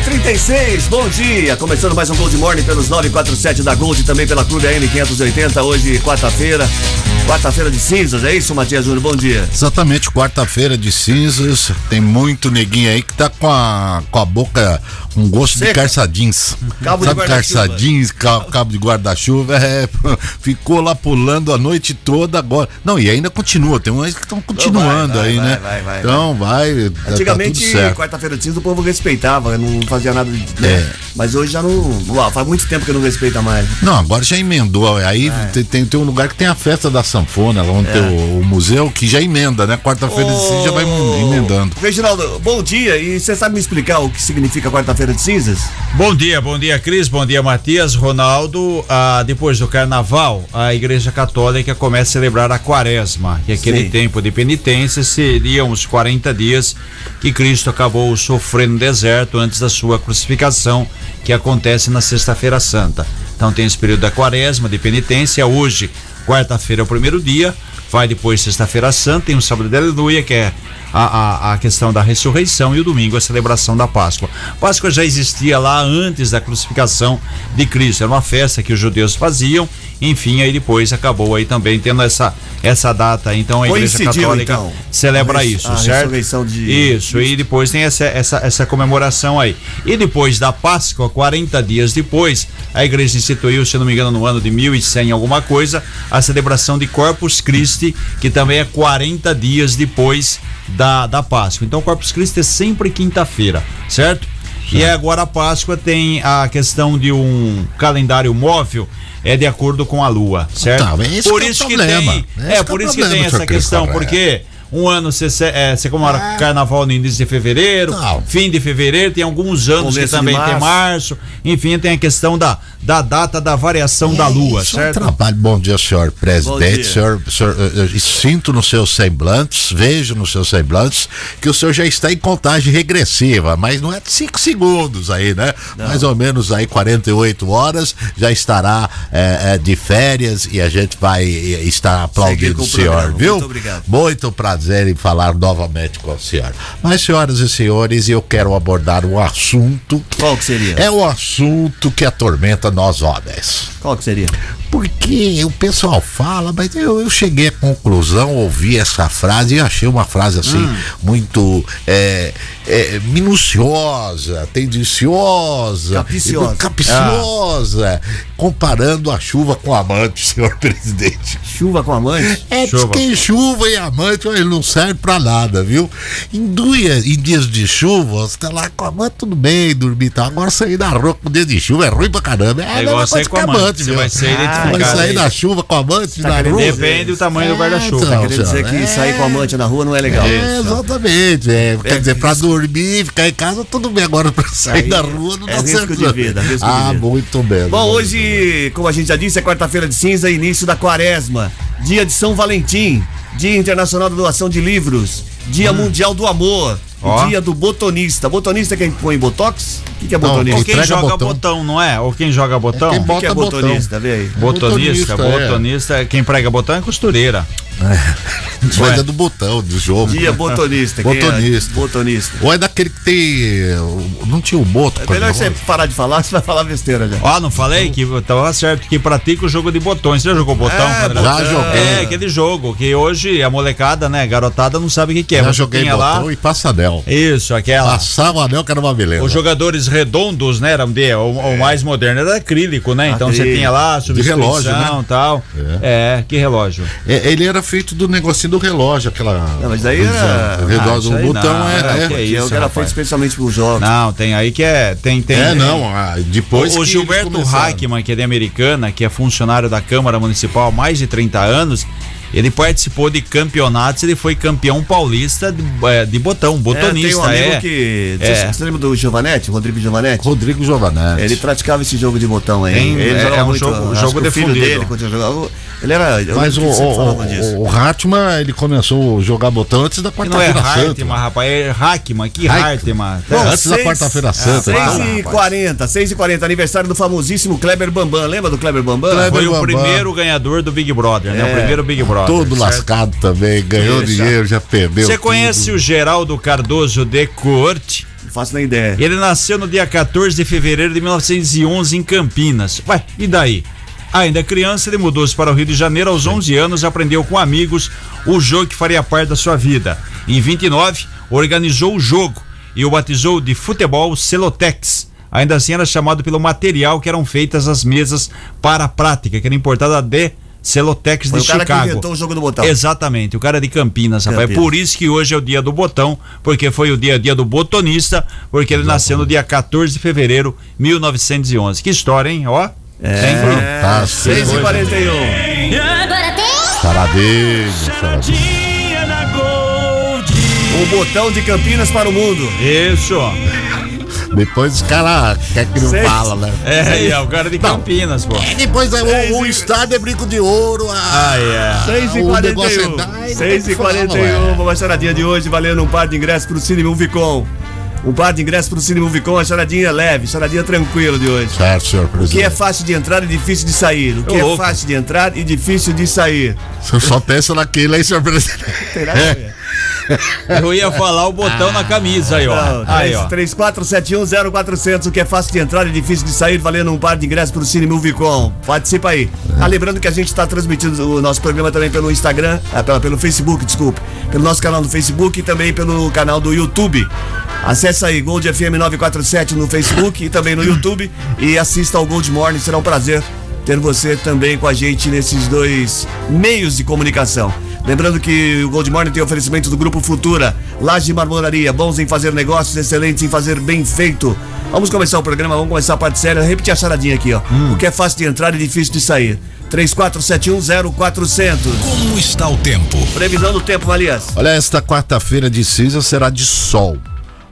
6 e 36 bom dia. Começando mais um Gold Morning pelos 947 da Gold, também pela Clube AM 580, hoje quarta-feira. Quarta-feira de cinzas, é isso, Matias Júnior? Bom dia. Exatamente, quarta-feira de cinzas. Tem muito neguinho aí que tá com a, com a boca um gosto Seca. de carçadins. Cabo de Sabe guarda-chuva. carçadins, ca- cabo de guarda-chuva? É, ficou lá pulando a noite toda agora. Não, e ainda continua, tem uns que estão continuando vai, aí, vai, né? vai, vai, então vai, tá- tá Antigamente, certo. quarta-feira de cinza, o povo respeitava, não fazia nada de. né? É. Mas hoje já não. Faz muito tempo que não respeita mais. Não, agora já emendou. Aí É. tem, tem, tem um lugar que tem a festa da sanfona, lá onde tem o, o museu, que já emenda, né? Quarta-feira de cinzas já vai em- emendando. Reginaldo, bom dia. E você sabe me explicar o que significa quarta-feira de cinzas? Bom dia, bom dia Cris, bom dia Matias, Ronaldo. Ah, depois do carnaval, a Igreja Católica começa a celebrar a quaresma, que é aquele Sim. tempo de penitência seriam os 40 dias que Cristo acabou sofrendo no deserto antes da sua crucificação, que acontece na Sexta-feira Santa. Então tem esse período da quaresma, de penitência. Hoje, quarta-feira é o primeiro dia, vai depois Sexta-feira Santa, tem o sábado de Aleluia, que é a, a, a questão da ressurreição, e o domingo a celebração da Páscoa. Páscoa já existia lá antes da crucificação de Cristo, era uma festa que os judeus faziam, enfim, aí depois acabou aí também tendo essa, essa data. Então a Igreja Coincidiu, Católica então, celebra isso, a certo? ressurreição de- Isso, e depois tem essa, essa, essa comemoração aí. E depois da Páscoa, 40 dias depois, a igreja instituiu, se não me engano, no ano de 1100 alguma coisa, a celebração de Corpus Christi, que também é 40 dias depois da, da Páscoa. Então, Corpus Christi é sempre quinta-feira, certo? E agora a Páscoa tem a questão de um calendário móvel, é de acordo com a lua, certo? Tá, esse por que é o isso que problema. tem, Esse é que é por o isso que tem essa questão, Cris Correia. porque um ano você, é, você comemora carnaval no início de fevereiro, Não. fim de fevereiro, tem alguns anos Começo que também de tem março, enfim, tem a questão da, da data da variação da lua, Isso é um certo? trabalho. Bom dia, senhor presidente. dia. Senhor, senhor, eh, eh, sinto nos seus semblantes, vejo nos seus semblantes que o senhor já está em contagem regressiva, mas não é de 5 segundos aí, né? Mais ou menos aí 48 horas já estará eh, eh, de férias e a gente vai estar aplaudindo o o senhor, programa. viu? Muito obrigado. Muito prazer em falar novamente com o senhor. Mas, senhoras e senhores, eu quero abordar um assunto. Qual que seria? É o assunto que atormenta nós homens. Qual que seria? Porque o pessoal fala, mas eu, eu cheguei à conclusão, ouvi essa frase e achei uma frase assim, Hum. muito é, é, minuciosa, tendenciosa, Capiciosa. capiciosa, comparando a chuva com amante, senhor presidente. Chuva com amante? É, diz Chuva. que chuva e amante ele não serve pra nada, viu? Em, dias, em dias de chuva, você tá lá com a amante, tudo bem, dormir e tal. Agora sair na rua com dia de chuva é ruim pra caramba. É, a É igual sair com que amante, você viu? vai ser Ah, identificado Vai sair aí. na chuva com amante Tá na rua. Depende do tamanho do guarda-chuva. então, Querendo dizer que é. sair com amante na rua não é legal. É, exatamente. É, quer dizer, pra risco. Dormir, ficar em casa, tudo bem. Agora pra sair Aí na rua não é dá risco certo. de vida, risco de ah, vida. muito bem. Bom, muito hoje, como a gente já disse, é quarta-feira de cinza, início da quaresma, dia de São Valentim, dia internacional da doação de livros, dia mundial do amor, Ó. dia do botonista. Botonista é quem põe botox? O que, que é Não, botonista? Ou Quem quem joga botão. botão. não é? Ou quem joga botão? quem O que, que é botão. botonista? Vê aí. Botonista, Botonista, é. botonista, quem prega botão é costureira. Mas Ué. é do botão, do jogo. Dia botonista. quem é Botonista. botonista. Ou é daquele que tem. Não tinha o boto. É melhor você parar de falar, você vai falar besteira já. Ó, não falei que tava certo, que pratica o jogo de botões. Você já jogou botão? É, André? Já joguei. É, aquele jogo que hoje a molecada, né, garotada não sabe o que, que é. Já mas joguei botão lá. e passadel. Isso, aquela. Passava o anel que era uma beleza. Os jogadores redondos, né, eram de, o, o mais moderno era acrílico, né? Então você Acrílico. tinha lá substituição relógio, né? e tal. É. que relógio. É, ele era feito do negocinho do relógio, aquela. Não, mas daí era- O redor Ah, aí botão não, é. é, é. é isso, o que era feito especialmente para os jogos. Não, tem aí que é. Tem, tem, É, não, ah, depois. o, o Gilberto. Hackman, que é de Americana, que é funcionário da Câmara Municipal há mais de 30 anos, Ele participou de campeonatos, ele foi campeão paulista de, é, de botão, botonista. É, tem um amigo é. que. É. Você lembra do Giovanetti, Rodrigo Giovanetti? Rodrigo Giovanetti. Ele praticava esse jogo de botão aí. Tem- ele é- jogava é um muito, jogo- jogo o filho dele, quando ele jogava, ele era. Mas o, o, disso. o, o Hartmann, ele começou a jogar botão antes da não é quarta-feira santa. Hartmann, rapaz, é Hackman, que. Hartmann. Bom, antes da seis- quarta-feira santa. 6 então, e rapaz. 40, 6 e 40, aniversário do famosíssimo Kleber Bambam. Lembra do Kleber Bambam? Kleber Foi o Bambam. primeiro ganhador do Big Brother, né? O É. primeiro Big Brother. Todo certo? lascado também, ganhou Deixa. dinheiro, já perdeu. Você conhece o Geraldo Cardoso de Corte? Não faço nem ideia. Ele nasceu no dia 14 de fevereiro de 1911 em Campinas. Ué, e daí? Ainda criança, ele mudou-se para o Rio de Janeiro aos 11 anos, aprendeu com amigos o jogo que faria parte da sua vida. Em 29, organizou o jogo e o batizou de futebol Celotex. Ainda assim era chamado pelo material que eram feitas as mesas para a prática, que era importada de Celotex Foi de o cara que Chicago. inventou o jogo do botão. Exatamente, o cara de Campinas, rapaz. É Campinas. por isso que hoje é o dia do botão, porque foi o dia, dia do botonista, porque ele nasceu no dia 14 de fevereiro de 1911. Que história, hein? Ó. É, Fantástico. 6 e 41. Charadinho, charadinho. O botão de Campinas para o mundo. Isso. Depois os caras quer que não fala, né? É, é, o cara de Campinas, pô. E depois é, o, o estádio é brinco de ouro. Ah, é. 6 e o negócio é 41. dar e não 6 tem e que falar, 41. não Uma charadinha de hoje valendo um par de ingressos para o Cine Movicon. Um par de ingressos para o Cine Movicon, a charadinha leve, charadinha tranquila de hoje. Certo, senhor O que presidente. é fácil de entrar e difícil de sair? O que é fácil de entrar e difícil de sair? Você só pensa naquilo aí, senhor presidente. Tem nada a ver. Eu ia falar o botão na camisa aí, ó. Não, Aí, ó. 34710400, o que é fácil de entrar e difícil de sair, valendo um par de ingressos pro Cine Movicon. Participa aí. Ah, lembrando que a gente está transmitindo o nosso programa também pelo Instagram, ah, pela- pelo Facebook, desculpe. Pelo nosso canal do Facebook e também pelo canal do YouTube. Acesse aí Gold FM 947 no Facebook e também no YouTube e assista ao Gold Morning, será um prazer ter você também com a gente nesses dois meios de comunicação. Lembrando que o Gold Morning tem oferecimento do Grupo Futura, Laje Marmoraria, bons em fazer negócios, excelentes em fazer bem feito. Vamos começar o programa, vamos começar a parte séria. Repetir a charadinha aqui, ó. O que é fácil de entrar e difícil de sair. 34710400. Como está o tempo? Previsão do tempo, Malias. Olha, esta quarta-feira de cinza será de sol,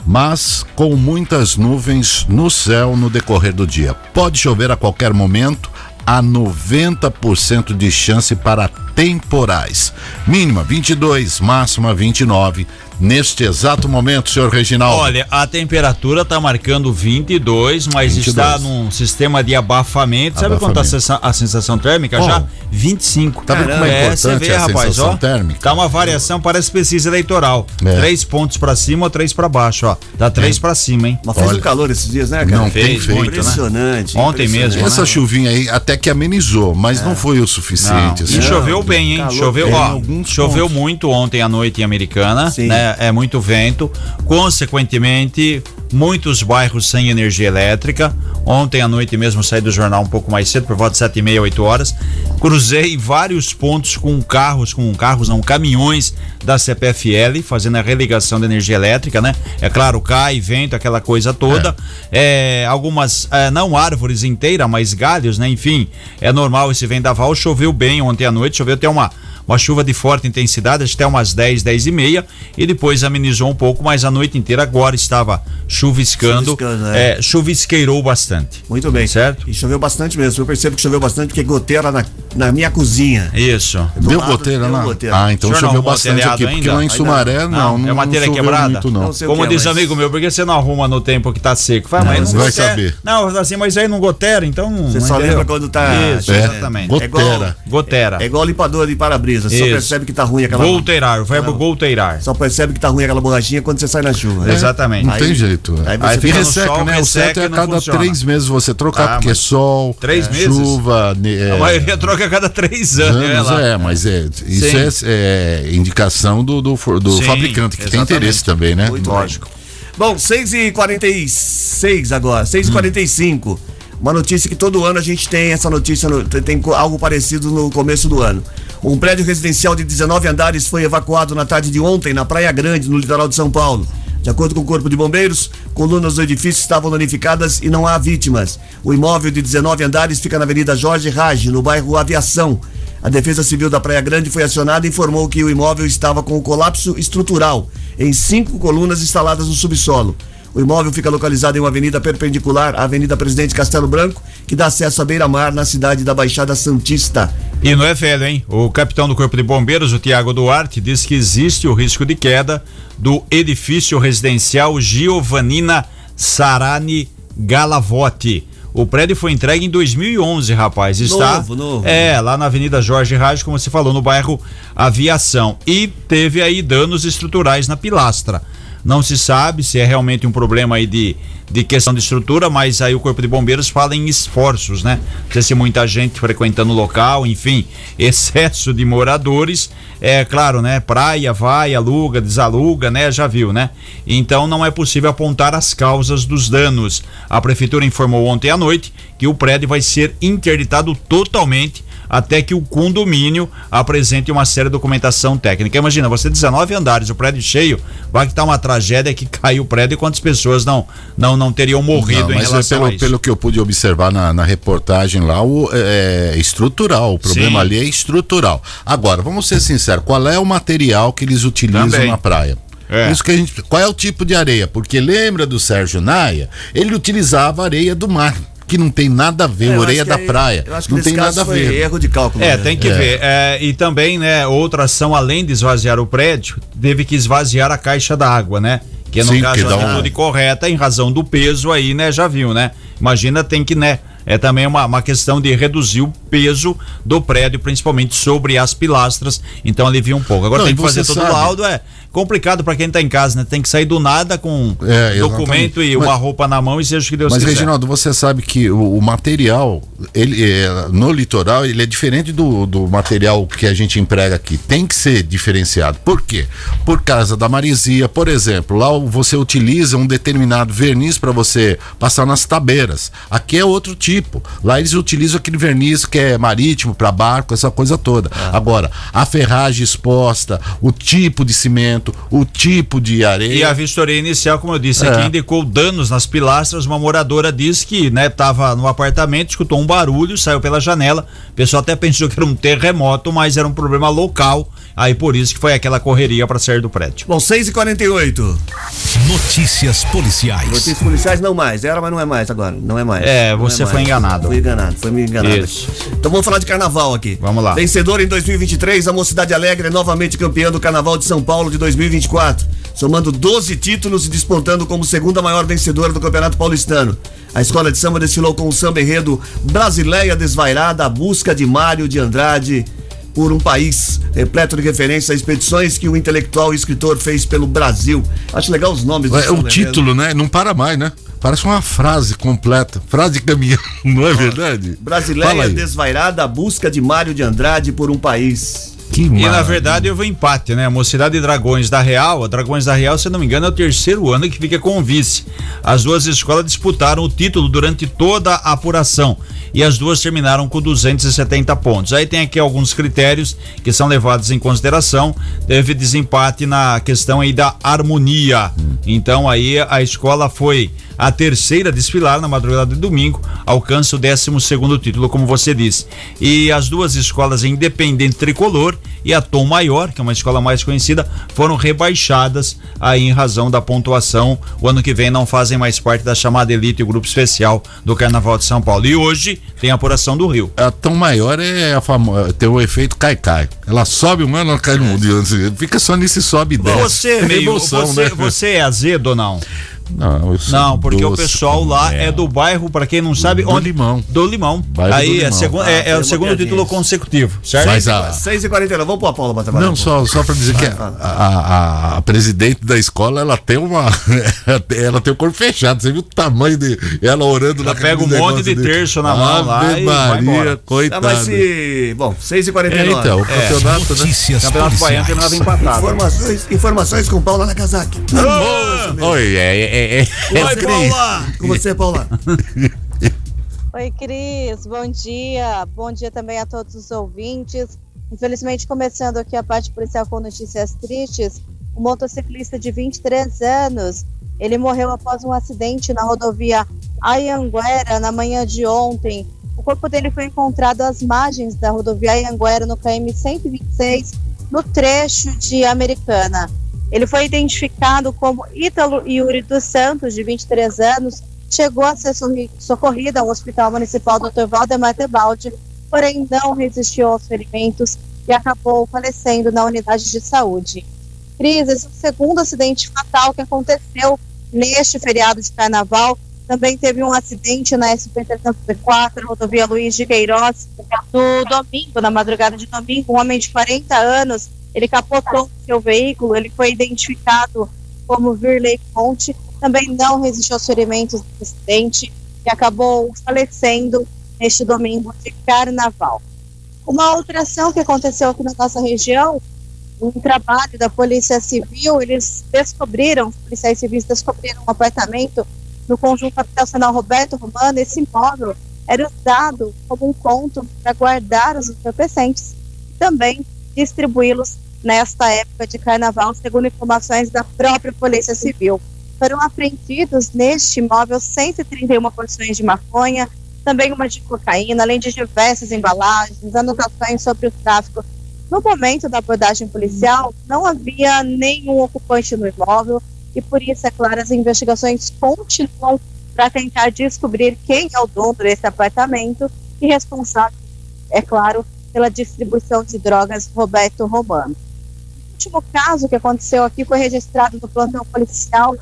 mas com muitas nuvens no céu no decorrer do dia. Pode chover a qualquer momento, há 90% de chance para temporais. Mínima 22, máxima 29. Neste exato momento, senhor Reginaldo. Olha, a temperatura tá marcando 22, mas 22. está num sistema de abafamento. Sabe quanto a, Abafamento. sensa- a sensação térmica? Bom, Já 25. tá vendo como é você importante vê, a rapaz, sensação ó. térmica? Tá uma variação, parece pesquisa eleitoral. É. Três pontos pra cima ou três pra baixo, ó. Dá três pra cima, hein? Mas fez Olha. um calor esses dias, né, cara? Não Fez muito, né? Impressionante. Ontem impressionante. mesmo, Essa chuvinha aí até que amenizou, mas não foi o Não, suficiente. e assim. choveu bem, hein? calor Choveu, ó, choveu pontos. muito ontem à noite em Americana, Sim. né? É muito vento. Consequentemente, muitos bairros sem energia elétrica. Ontem à noite mesmo saí do jornal um pouco mais cedo, por volta de sete e meia, oito horas. Cruzei vários pontos com carros, com carros, não, caminhões da CPFL, fazendo a religação da energia elétrica, né? É claro, cai, vento, aquela coisa toda. É, algumas, é, não árvores inteiras, mas galhos, né? Enfim, é normal esse vendaval. Choveu bem ontem à noite, choveu até uma uma chuva de forte intensidade, até umas 10, 10 e meia, e depois amenizou um pouco, mas a noite inteira agora estava chuviscando, Chuviscando, é. é, chuvisqueirou bastante. Muito bem. Certo? E choveu bastante mesmo. Eu percebo que choveu bastante porque goteira na, na minha cozinha. Isso. Do Deu lado, goteira deu lá? goteira. Ah, então não choveu bastante aqui, porque ainda? lá em Sumaré não. não, não, é uma telha choveu quebrada? muito não. Não Como que é, diz mas- amigo meu, por que você não arruma no tempo que tá seco? Fala, mas não vai gotera. saber. Não, assim, mas aí não gotera, então. Você não só entendeu? lembra quando tá. Isso, É. exatamente. É Gotera. Gotera. é igual limpador de para-brisa. Você só percebe que tá ruim aquela. Golteirar, o verbo golteirar. Só percebe que tá ruim aquela borrachinha quando você sai na chuva. né? Exatamente. Não Aí- tem jeito. Aí Aí, e fica no resseca, sol, né? O resseca certo é a cada funciona. três meses você trocar, Ah, porque mas- sol, Três é, meses? chuva, ne- A é, maioria troca a cada três anos. anos, lá. é, mas é, isso é, é indicação do, do, do Sim, fabricante, que tem exatamente. interesse também, né? Muito Lógico. Bom, 6h46 agora, 6h45. Uma notícia que todo ano a gente tem essa notícia, no- tem, tem algo parecido no começo do ano. Um prédio residencial de 19 andares foi evacuado na tarde de ontem na Praia Grande, no litoral de São Paulo. De acordo com o Corpo de Bombeiros, colunas do edifício estavam danificadas e não há vítimas. O imóvel de 19 andares fica na Avenida Jorge Rage, no bairro Aviação. A Defesa Civil da Praia Grande foi acionada e informou que o imóvel estava com colapso estrutural em cinco colunas instaladas no subsolo. O imóvel fica localizado em uma avenida perpendicular à Avenida Presidente Castelo Branco, que dá acesso à beira-mar na cidade da Baixada Santista. E não é velho, hein? O capitão do Corpo de Bombeiros, o Tiago Duarte, diz que existe o risco de queda do edifício residencial Giovanina Sarani Galavotti. O prédio foi entregue em 2011, rapaz. Está Novo, novo. É, lá na Avenida Jorge Raj, como você falou, no bairro Aviação. E teve aí danos estruturais na pilastra. Não se sabe se é realmente um problema aí de, de questão de estrutura, mas aí o Corpo de Bombeiros fala em esforços, né? Não sei se muita gente frequentando o local, enfim, excesso de moradores. É claro, né? Praia, vai, aluga, desaluga, né? Já viu, né? Então não é possível apontar as causas dos danos. A Prefeitura informou ontem à noite que o prédio vai ser interditado totalmente até que o condomínio apresente uma séria documentação técnica. Imagina, você 19 andares, o prédio cheio, vai que tá uma tragédia que caiu o prédio e quantas pessoas não não não teriam morrido Não, em mas é relação a pelo, isso. pelo que eu pude observar na, na reportagem lá, o, é, é estrutural. O problema Sim. ali é estrutural. Agora, vamos ser sinceros, qual é o material que eles utilizam Também. na praia? É. Isso que a gente. Qual é o tipo de areia? Porque lembra do Sérgio Naia? Ele utilizava areia do mar, que não tem nada a ver, É, acho da aí- praia. Eu acho que não tem nada a foi ver. erro de cálculo. É, né? tem que É. ver. É, e também, né, outra ação, além de esvaziar o prédio, teve que esvaziar a caixa d'água, né? Que no Sim, caso que a dá um- atitude correta em razão do peso aí, né? Já viu, né? Imagina, tem que, né? É também uma, uma questão de reduzir o peso do prédio, principalmente sobre as pilastras. Então alivia um pouco. Agora Não, tem que fazer todo o laudo, é complicado para quem tá em casa, né? Tem que sair do nada com É, documento e Mas- uma roupa na mão e seja o que Deus Mas, quiser. Reginaldo, você sabe que o, o material, ele é, no litoral, ele é diferente do, do material que a gente emprega aqui. Tem que ser diferenciado. Por quê? Por causa da maresia, por exemplo, lá você utiliza um determinado verniz para você passar nas tabeiras. Aqui é outro tipo. Lá eles utilizam aquele verniz que é marítimo para barco, essa coisa toda. Agora, a ferragem exposta, o tipo de cimento, o tipo de areia. E a vistoria inicial, como eu disse, É. aqui indicou danos nas pilastras. Uma moradora disse que, né, tava no apartamento, escutou um barulho, saiu pela janela. O pessoal até pensou que era um terremoto, mas era um problema local. Aí por isso que foi aquela correria para sair do prédio. Bom, 6h48. Notícias policiais. Notícias policiais não mais. Era, mas não é mais agora. Não é mais. É, Não você mais. foi enganado. Fui enganado, foi me enganado. Isso. Então vamos falar de carnaval aqui. Vamos lá. Vencedor em 2023, a Mocidade Alegre é novamente campeã do Carnaval de São Paulo de 2024, somando 12 títulos e despontando como segunda maior vencedora do Campeonato Paulistano. A escola de samba desfilou com o samba enredo Brasileia Desvairada, a busca de Mário de Andrade por um país repleto de referências a expedições que o intelectual e escritor fez pelo Brasil. Acho legal os nomes do É, o enredo. título, né? Não para mais, né? Parece uma frase completa. Frase de caminhão, não é verdade? Brasileia. Desvairada, a busca de Mário de Andrade por um país. Que E na verdade houve um empate, né? A Mocidade e Dragões da Real, a Dragões da Real, se não me engano, é o terceiro ano que fica com o vice. As duas escolas disputaram o título durante toda a apuração e as duas terminaram com 270 pontos. Aí tem aqui alguns critérios que são levados em consideração. Teve desempate na questão aí da harmonia. Então aí a escola foi a terceira a desfilar na madrugada de domingo, alcança o 12 segundo título, como você disse. E as duas escolas Independente Tricolor e a Tom Maior, que é uma escola mais conhecida, foram rebaixadas aí em razão da pontuação. O ano que vem não fazem mais parte da chamada elite e grupo especial do Carnaval de São Paulo. E hoje tem a apuração do Rio. A tão maior é a famosa, tem o efeito cai-cai. Ela sobe um ano, ela cai no outro. Fica só nesse sobe e desce. Você, É meio, emoção, você, né? você é azedo ou não? Não, eu sou Não, porque o doce pessoal como lá mel. é do bairro, para quem não sabe, Do onde Limão. do Limão. Bairro Aí do é, Limão. segun- Ah, é- é o segundo título isso. consecutivo, certo? Mas a, 6h49, vamos pôr a Paula pra trabalhar. não, só, só pra dizer que a, a, a- a presidente da escola, ela tem uma. ela tem o corpo fechado. Você viu o tamanho de. Ela orando Ela lá. pega um monte de terço na mão lá Ave e vai embora. Maria, Ah, coitada. mas se. Bom, 6h49. É, então, o campeonato, né? Notícias Campeonato Baiano terminava empatado. Informações, informações com Paula Nakazaki. Oi, é, é, é, é, Oi, Cris. Paula! Com você, Paula. Oi, Cris, bom dia. Bom dia também a todos os ouvintes. Infelizmente, começando aqui a parte policial com notícias tristes, um motociclista de 23 anos, ele morreu após um acidente na rodovia Ayanguera na manhã de ontem. O corpo dele foi encontrado às margens da rodovia Anguera, no KM 126, no trecho de Americana. Ele foi identificado como Ítalo Yuri dos Santos, de 23 anos, chegou a ser socorrido ao Hospital Municipal Dr. Valdemar Tebaldi, porém não resistiu aos ferimentos e acabou falecendo na unidade de saúde. Cris, esse é o segundo acidente fatal que aconteceu neste feriado de carnaval. Também teve um acidente na SP-304, rodovia Luiz de Queiroz, no domingo, na madrugada de domingo. Um homem de 40 anos, ele capotou seu veículo, ele foi identificado como Virley Conte, também não resistiu aos ferimentos do acidente e acabou falecendo neste domingo de carnaval. Uma outra ação que aconteceu aqui na nossa região, um trabalho da Polícia Civil, eles descobriram, os policiais civis descobriram um apartamento no conjunto habitacional Roberto Romano. Esse imóvel era usado como um ponto para guardar os entorpecentes também distribuí-los nesta época de carnaval, segundo informações da própria Polícia Civil. Foram apreendidos neste imóvel 131 porções de maconha, também uma de cocaína, além de diversas embalagens, anotações sobre o tráfico. No momento da abordagem policial, não havia nenhum ocupante no imóvel e por isso, é claro, as investigações continuam para tentar descobrir quem é o dono desse apartamento e responsável, é claro, pela distribuição de drogas Roberto Romano. O último caso que aconteceu aqui foi registrado no plantão policial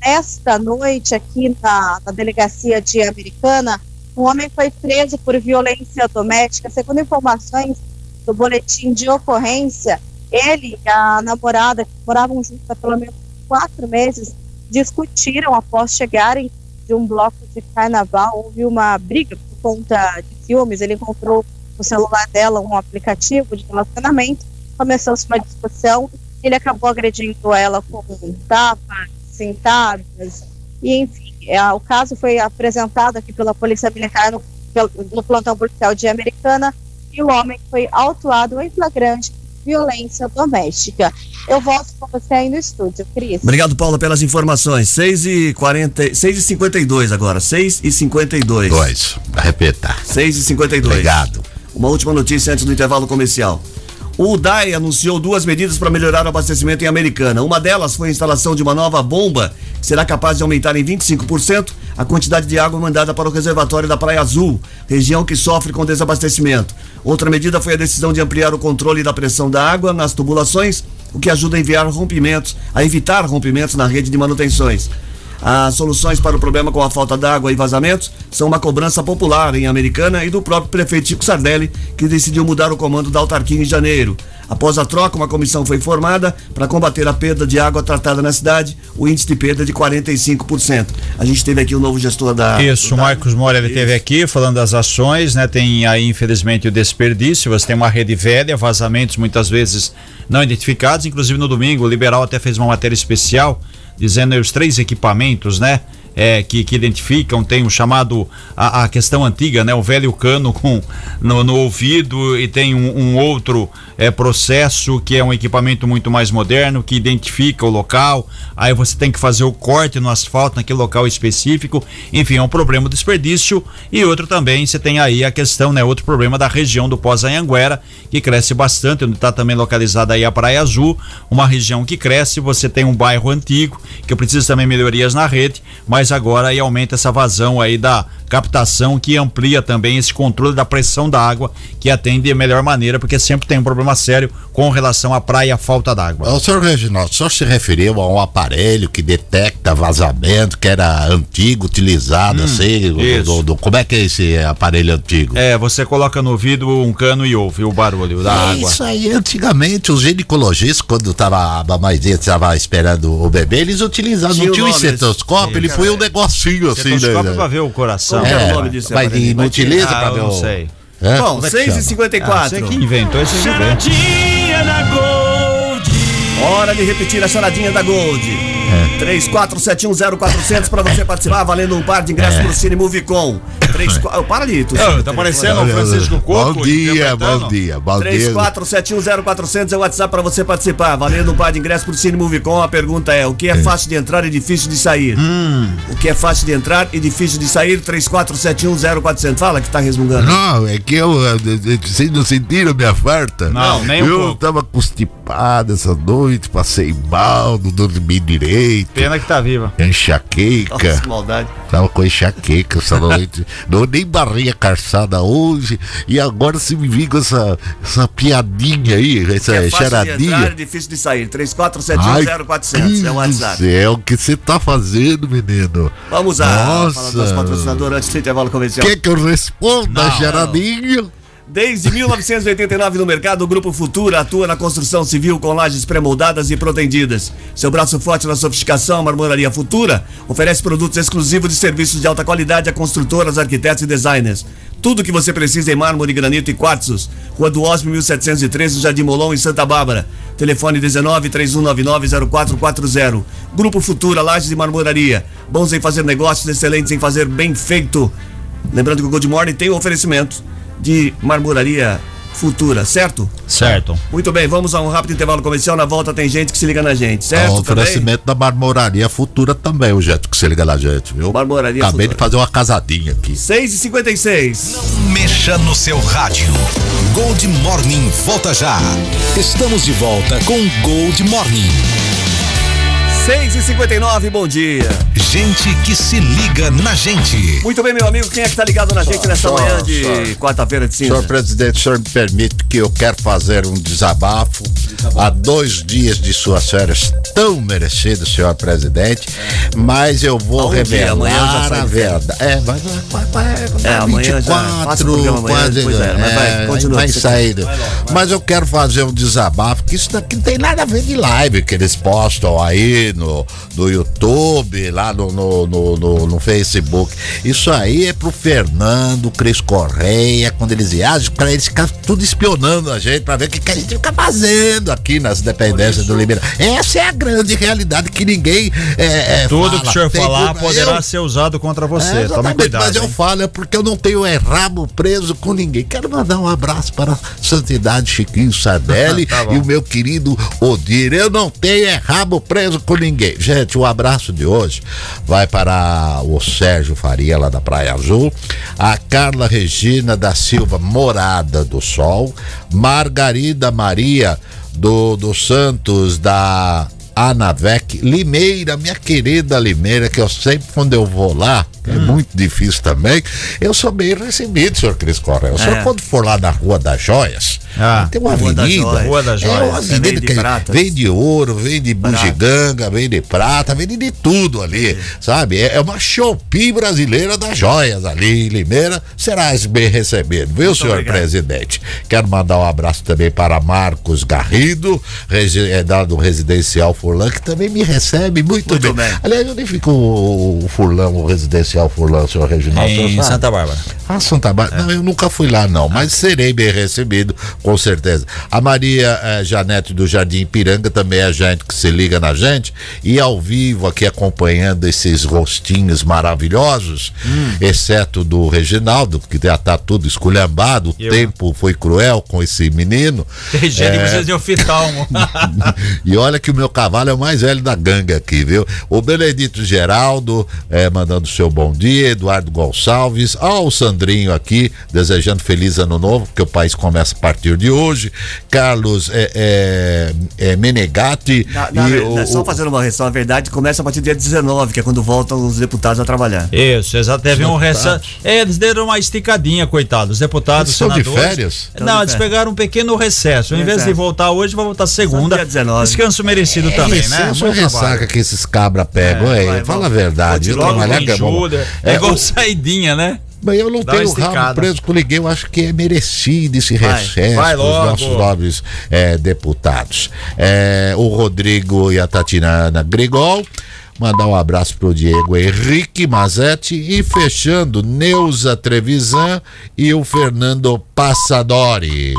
esta noite aqui na, na delegacia de Americana, um homem foi preso por violência doméstica. Segundo informações do boletim de ocorrência, ele e a namorada, que moravam juntos há pelo menos quatro meses, discutiram após chegarem de um bloco de carnaval. Houve uma briga por conta de ciúmes. Ele encontrou no celular dela um aplicativo de relacionamento. Começou-se uma discussão. Ele acabou agredindo ela com um tapa, sentadas, e enfim, é, o caso foi apresentado aqui pela Polícia Militar no, no plantão policial de Americana e o homem foi autuado em flagrante violência doméstica. Eu volto com você aí no estúdio, Cris. Obrigado, Paula, pelas informações. 6 e 40, 6 e 52 agora, 6 e 52. Dois, repita. 6 e 52. Obrigado. Uma última notícia antes do intervalo comercial. O DAE anunciou duas medidas para melhorar o abastecimento em Americana. Uma delas foi a instalação de uma nova bomba que será capaz de aumentar em 25% a quantidade de água mandada para o reservatório da Praia Azul, região que sofre com desabastecimento. Outra medida foi a decisão de ampliar o controle da pressão da água nas tubulações, o que ajuda a enviar rompimentos, a evitar rompimentos na rede de manutenções. As soluções para o problema com a falta d'água e vazamentos são uma cobrança popular em Americana e do próprio prefeito Chico Sardelli, que decidiu mudar o comando da autarquia em janeiro. Após a troca, uma comissão foi formada para combater a perda de água tratada na cidade, o índice de perda é de 45%. A gente teve aqui o novo gestor da. Isso, o Marcos Moura ele teve aqui falando das ações, né? Tem aí, infelizmente, o desperdício. Você tem uma rede velha, vazamentos muitas vezes não identificados. Inclusive no domingo, o Liberal até fez uma matéria especial dizendo os três equipamentos, né? É, que, que, identificam, tem o chamado, a, a, questão antiga, né? O velho cano com no, no ouvido e tem um, um, outro é, processo que é um equipamento muito mais moderno, que identifica o local, aí você tem que fazer o corte no asfalto naquele local específico, enfim, é um problema desperdício e outro também, você tem aí a questão, né? Outro problema da região do Pós-Anhanguera, que cresce bastante, onde está também localizada aí a Praia Azul, uma região que cresce, você tem um bairro antigo, que precisa também melhorias na rede, mas mas agora aí aumenta essa vazão aí da captação que amplia também esse controle da pressão da água que atende de melhor maneira, porque sempre tem um problema sério com relação à praia e à falta d'água. O senhor Reginaldo, o senhor se referiu a um aparelho que detecta vazamento, que era antigo, utilizado, hum, assim, do, do, como é que é esse aparelho antigo? É, você coloca no vidro um cano e ouve o barulho da é água. Isso aí, antigamente, os ginecologistas, quando tava a mamãezinha estava esperando o bebê, eles utilizavam, não tinha um estetoscópio, ele foi um negocinho assim, né? pra ver o coração. Qual é, é o nome disso? Mas não utiliza ah, pra ver o... não sei. É? Bom, 6h54. Ah, você que inventou esse Charadinha da Gold. Hora de repetir a charadinha da Gold. 34710400 pra você participar, valendo um par de ingressos É. pro Cine Movicon. 3, oh, para ali, tu. Ô, tá parecendo o Francisco Coco. Bom dia, bom dia, bom dia. 34710400 é o WhatsApp para você participar. Valendo um par de ingressos pro Cine Movicon. A pergunta é: o que é fácil de entrar e difícil de sair? O que é fácil de entrar e difícil de sair? 34710400. Fala que tá resmungando. Não, é que eu, eh, eh, vocês não sentiram minha farta? Não, nem um Eu pouco. tava constipado essa noite, passei mal, não dormi direito, Pena que tá viva. Nossa, enxaqueca. que maldade. Tava com enxaqueca essa noite. Não nem barriga carçada hoje. E agora você me vem com essa, essa piadinha aí, que essa é fácil de entrar charadinha. e difícil de sair? Ai, 34710400 é o WhatsApp. céu, o que você tá fazendo, menino? Vamos lá. Nossa. Fala do nosso patrocinador antes do intervalo comercial. Quer que eu responda, Não, charadinha? Desde 1989 no mercado, o Grupo Futura atua na construção civil com lajes pré-moldadas e protendidas. Seu braço forte na sofisticação, Marmoraria Futura oferece produtos exclusivos de serviços de alta qualidade a construtoras, arquitetos e designers. Tudo o que você precisa em mármore, granito e quartzos. Rua do Osmo 1713, no Jardim Molon, em Santa Bárbara. Telefone 19 3199 0440. Grupo Futura, Lages e Marmoraria. Bons em fazer negócios, excelentes em fazer bem feito. Lembrando que o Good Morning tem um oferecimento de marmoraria futura, certo? Certo. Muito bem, vamos a um rápido intervalo comercial. Na volta tem gente que se liga na gente, certo? É um oferecimento da Marmoraria Futura também, o jeito que você liga na gente, viu? Marmoraria Acabei de Futura. fazer uma casadinha aqui. 6 e 56 Mexa no seu rádio. Gold Morning volta já. Estamos de volta com Gold Morning. 6 e 59 bom dia. Gente que se liga na gente. Muito bem, meu amigo, quem é que tá ligado na gente nessa só, manhã de quarta-feira de cinza? Senhor presidente, o senhor me permite que eu quero fazer um desabafo há dois dias de suas férias tão merecidas, senhor presidente, mas eu vou dia, revelar amanhã já a verdade. É, vai, vai, vai, vai, É, amanhã já- faça o 24, programa amanhã, quase, pois é, mas vai, é, continua, vai você sair. Mas eu quero fazer um desabafo, que isso daqui não tem nada a ver de live que eles postam aí no, no YouTube, lá no, no, no, no- no Facebook. Isso aí é pro Fernando, Cris Correia, quando eles viajam, para eles ficarem tudo espionando a gente, pra ver o que, que a gente fica fazendo aqui nas dependências do Liberal. Essa é a grande realidade que ninguém. É, é, Tudo fala. que o senhor Tem falar poderá eu- ser usado contra você. é, Tome cuidado. mas eu hein? falo é porque eu não tenho é, rabo preso com ninguém. Quero mandar um abraço para a Santidade Chiquinho Sardelli Tá e o meu querido Odir. Eu não tenho é, rabo preso com ninguém. Gente, o abraço de hoje vai para o Sérgio Faria, lá da Praia Azul, a Carla Regina da Silva Morada do Sol, Margarida Maria do, do Santos da Anavec, Limeira, minha querida Limeira, que eu sempre, quando eu vou lá, é Hum. muito difícil também, eu sou bem recebido, senhor Cris Correia. O senhor, É. quando for lá na Rua das Joias, Ah, tem uma Rua avenida. Joias. Rua das É uma Joias. avenida Vem de que pratas. vem de ouro, vem de bugiganga, vem de prata, vem de tudo ali, sabe? É é uma Shopee brasileira das joias ali em Limeira. Serás bem recebido, viu, senhor obrigado. presidente? Quero mandar um abraço também para Marcos Garrido, resi- é, do Residencial Furlan, que também me recebe muito, Muito bem. bem. Aliás, onde fica o, Furlan, o Residencial Furlan, senhor Reginaldo? O senhor Em sabe? Santa Bárbara. Ah, Santa Bárbara. Não, eu nunca fui lá, não, mas serei bem recebido, com certeza. A Maria eh, Janete do Jardim Ipiranga também é gente que se liga na gente e ao vivo aqui acompanhando esses rostinhos maravilhosos, exceto do Reginaldo, que já tá tudo esculhambado, o Eu- tempo foi cruel com esse menino. Tem gente que É. precisa de oftalmo. e olha que o meu cavalo é o mais velho da ganga aqui, viu? O Benedito Geraldo, eh, mandando seu bom dia, Eduardo Gonçalves, ao Sandrinho aqui, desejando feliz ano novo, porque o país começa a partir de hoje. Carlos eh, eh, eh, Menegatti. Na- na e o- só o- fazendo uma ressalva, a verdade começa a partir do dia 19, que é quando voltam os deputados a trabalhar. Isso, exato. Teve um. É, eles deram uma esticadinha, coitados. Os deputados, Eles estão de senadores. férias? Não, de eles pegaram um pequeno recesso. Em vez de voltar hoje, vai voltar segunda. dia 19. Descanso merecido É também, né? recesso Bom ou ressaca que esses cabra pegam, É, aí? vai, Fala a verdade. Eu trabalhar é. É, É igual saidinha, né? Mas eu não Dá uma tenho rabo preso com ninguém, eu acho que é merecido esse recesso vai dos nossos nobres eh, deputados. Eh, o Rodrigo e a Tatiana Grigol. Mandar um abraço pro Diego Henrique Mazetti e fechando Neuza Trevisan e o Fernando Passadori.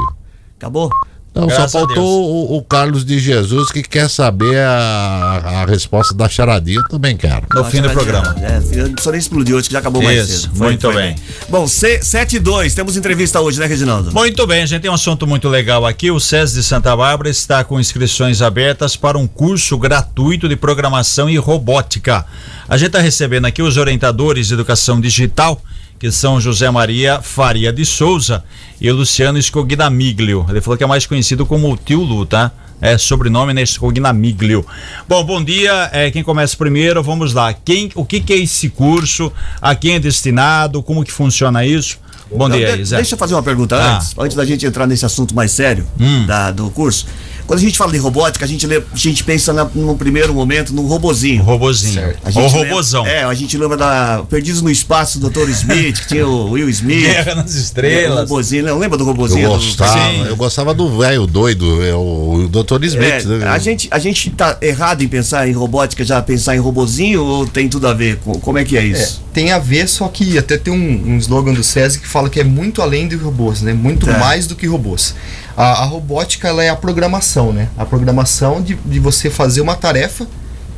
Acabou? Não, só faltou o, o, Carlos de Jesus que quer saber a, a resposta da charadinha, eu também quero. No fim do programa. É, só nem explodiu hoje, que já acabou Isso, mais cedo. Foi, muito foi bem. bem. Bom, C, 7 e 2, temos entrevista hoje, né, Reginaldo? Muito bem, a gente tem um assunto muito legal aqui. O SES de Santa Bárbara está com inscrições abertas para um curso gratuito de programação e robótica. A gente está recebendo aqui os orientadores de educação digital que são José Maria Faria de Souza e Luciano Scognamiglio. Ele falou que é mais conhecido como o tio Lu, tá? É sobrenome, né? Scognamiglio. Bom, bom dia. É, quem começa primeiro, vamos lá. Quem, o que, que é esse curso? A quem é destinado? Como que funciona isso? Bom Não, dia, de, Zé. Deixa eu fazer uma pergunta ah. antes, antes da gente entrar nesse assunto mais sério hum. da, do curso. Quando a gente fala de robótica, a gente, lê, a gente pensa na, no primeiro momento no robozinho. Robozinho. Ou robozão. É, a gente lembra da Perdidos no Espaço do Dr. Smith, que tinha o Will Smith. Guerra nas Estrelas. O robozinho, não lembra do robozinho? Eu gostava, do... eu gostava do velho doido, é o, o Dr. Smith. É, né? a, gente, a gente tá errado em pensar em robótica, já pensar em robozinho ou tem tudo a ver? Com, como é que é isso? É, tem a ver, só que até tem um, um slogan do SESI que fala que é muito além de robôs, né? Muito é. mais do que robôs. A, a, robótica ela é a programação, né? A programação de, de você fazer uma tarefa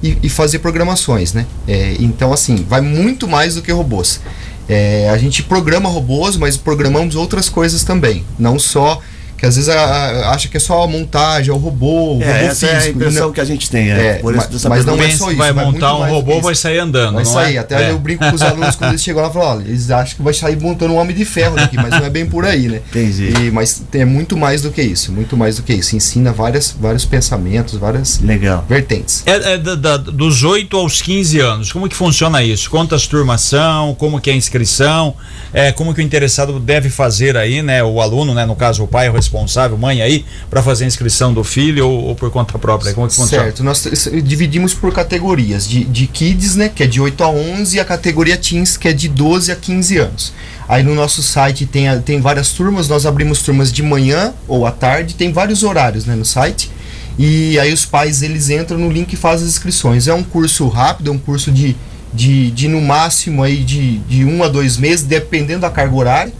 e, e fazer programações, né? É, então, assim, vai muito mais do que robôs. É, a gente programa robôs, mas programamos outras coisas também. Não só que às vezes a, a, acha que é só a montagem, é o robô, o é, robô essa físico. é a impressão que a gente tem, é. é mas, mas não é só isso. Vai montar um robô, vai sair andando, Vai sair, é? até eu brinco com os alunos quando eles chegam lá e falam, olha, eles acham que vai sair montando um homem de ferro daqui, mas não é bem por aí, né? Entendi. E, mas é muito mais do que isso, muito mais do que isso. Ensina várias, vários pensamentos, várias Legal. vertentes. É, é da, da, dos 8 aos 15 anos, como que funciona isso? Quantas turmas são, como que é a inscrição, é, como que o interessado deve fazer aí, né? O aluno, né? No caso, o pai, o responsável, mãe, aí para fazer a inscrição do filho ou, ou por conta própria? Como que funciona? Certo, nós dividimos por categorias, de, de kids, né, que é de 8 a 11, e a categoria teens, que é de 12 a 15 anos. Aí no nosso site tem, tem várias turmas, nós abrimos turmas de manhã ou à tarde, tem vários horários né, no site. E aí os pais eles entram no link e fazem as inscrições. É um curso rápido, é um curso de, de, de no máximo aí de, de um a dois meses, dependendo da carga horária.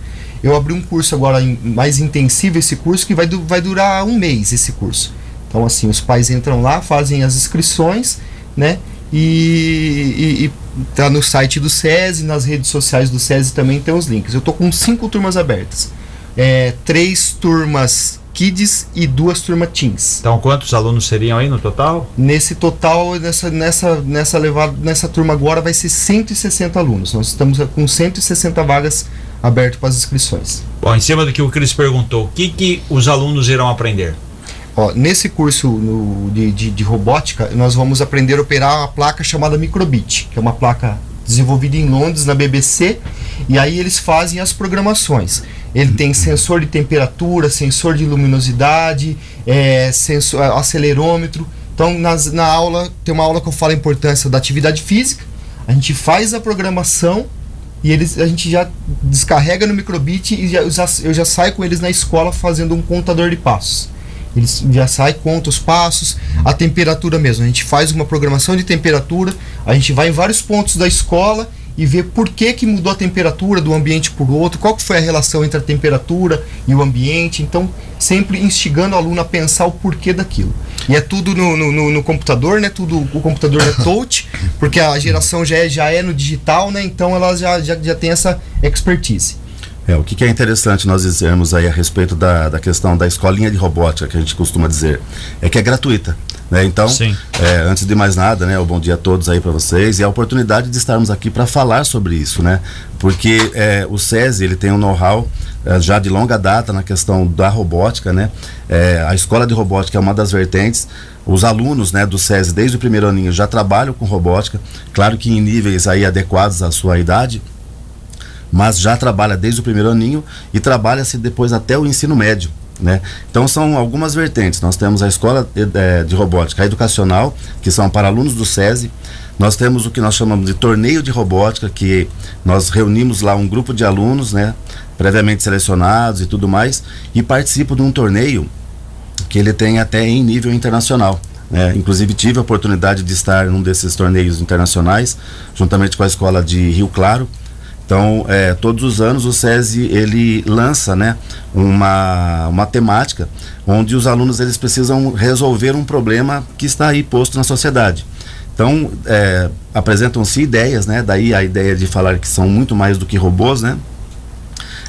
Eu abri um curso agora mais intensivo, esse curso, que vai, vai durar um mês esse curso. Então, assim, os pais entram lá, fazem as inscrições, né? E, e, e tá no site do SESI, nas redes sociais do SESI também tem os links. Eu tô com cinco turmas abertas. É, três turmas Kids e duas turmas Teens. Então quantos alunos seriam aí no total? Nesse total, nessa, nessa, nessa, levada, nessa turma agora vai ser 160 alunos. Nós estamos com 160 vagas abertas para as inscrições. Bom, em cima do que o Cris perguntou, o que, que os alunos irão aprender? Ó, nesse curso no, de, de, de, robótica, nós vamos aprender a operar uma placa chamada Microbit, que é uma placa desenvolvida em Londres, na BBC, e aí eles fazem as programações. Ele tem sensor de temperatura, sensor de luminosidade, é, sensor, acelerômetro. Então, nas, na aula, tem uma aula que eu falo a importância da atividade física. A gente faz a programação e eles, a gente já descarrega no microbit e já, eu, já, eu já saio com eles na escola fazendo um contador de passos. Eles já sai, conta os passos, a temperatura mesmo. A gente faz uma programação de temperatura, a gente vai em vários pontos da escola e ver por que, que mudou a temperatura do ambiente por outro, qual que foi a relação entre a temperatura e o ambiente. Então, sempre instigando o aluno a pensar o porquê daquilo. E é tudo no, no, no computador, né? Tudo, o computador é touch, porque a geração já é, já é no digital, né? Então ela já, já, já tem essa expertise. É, o que, que, é interessante nós dizermos aí a respeito da, da questão da escolinha de robótica, que a gente costuma dizer, é que é gratuita. Né? Então, é, antes de mais nada, né, o bom dia a todos aí para vocês e a oportunidade de estarmos aqui para falar sobre isso, né? Porque é, o SESI ele tem um know-how é, já de longa data na questão da robótica, né? É, a escola de robótica é uma das vertentes. Os alunos, né, do SESI desde o primeiro aninho já trabalham com robótica, claro que em níveis aí adequados à sua idade, mas já trabalha desde o primeiro aninho e trabalha-se depois até o ensino médio. Né? Então são algumas vertentes. Nós temos a escola é, de robótica educacional, que são para alunos do SESI. Nós temos o que nós chamamos de torneio de robótica, que nós reunimos lá um grupo de alunos, né, previamente selecionados e tudo mais, e participam de um torneio que ele tem até em nível internacional. Né? Inclusive tive a oportunidade de estar num desses torneios internacionais, juntamente com a escola de Rio Claro Então, é, todos os anos o SESI ele lança, né, uma, uma temática onde os alunos eles precisam resolver um problema que está aí posto na sociedade. Então, é, apresentam-se ideias, né? Daí a ideia de falar que são muito mais do que robôs, né?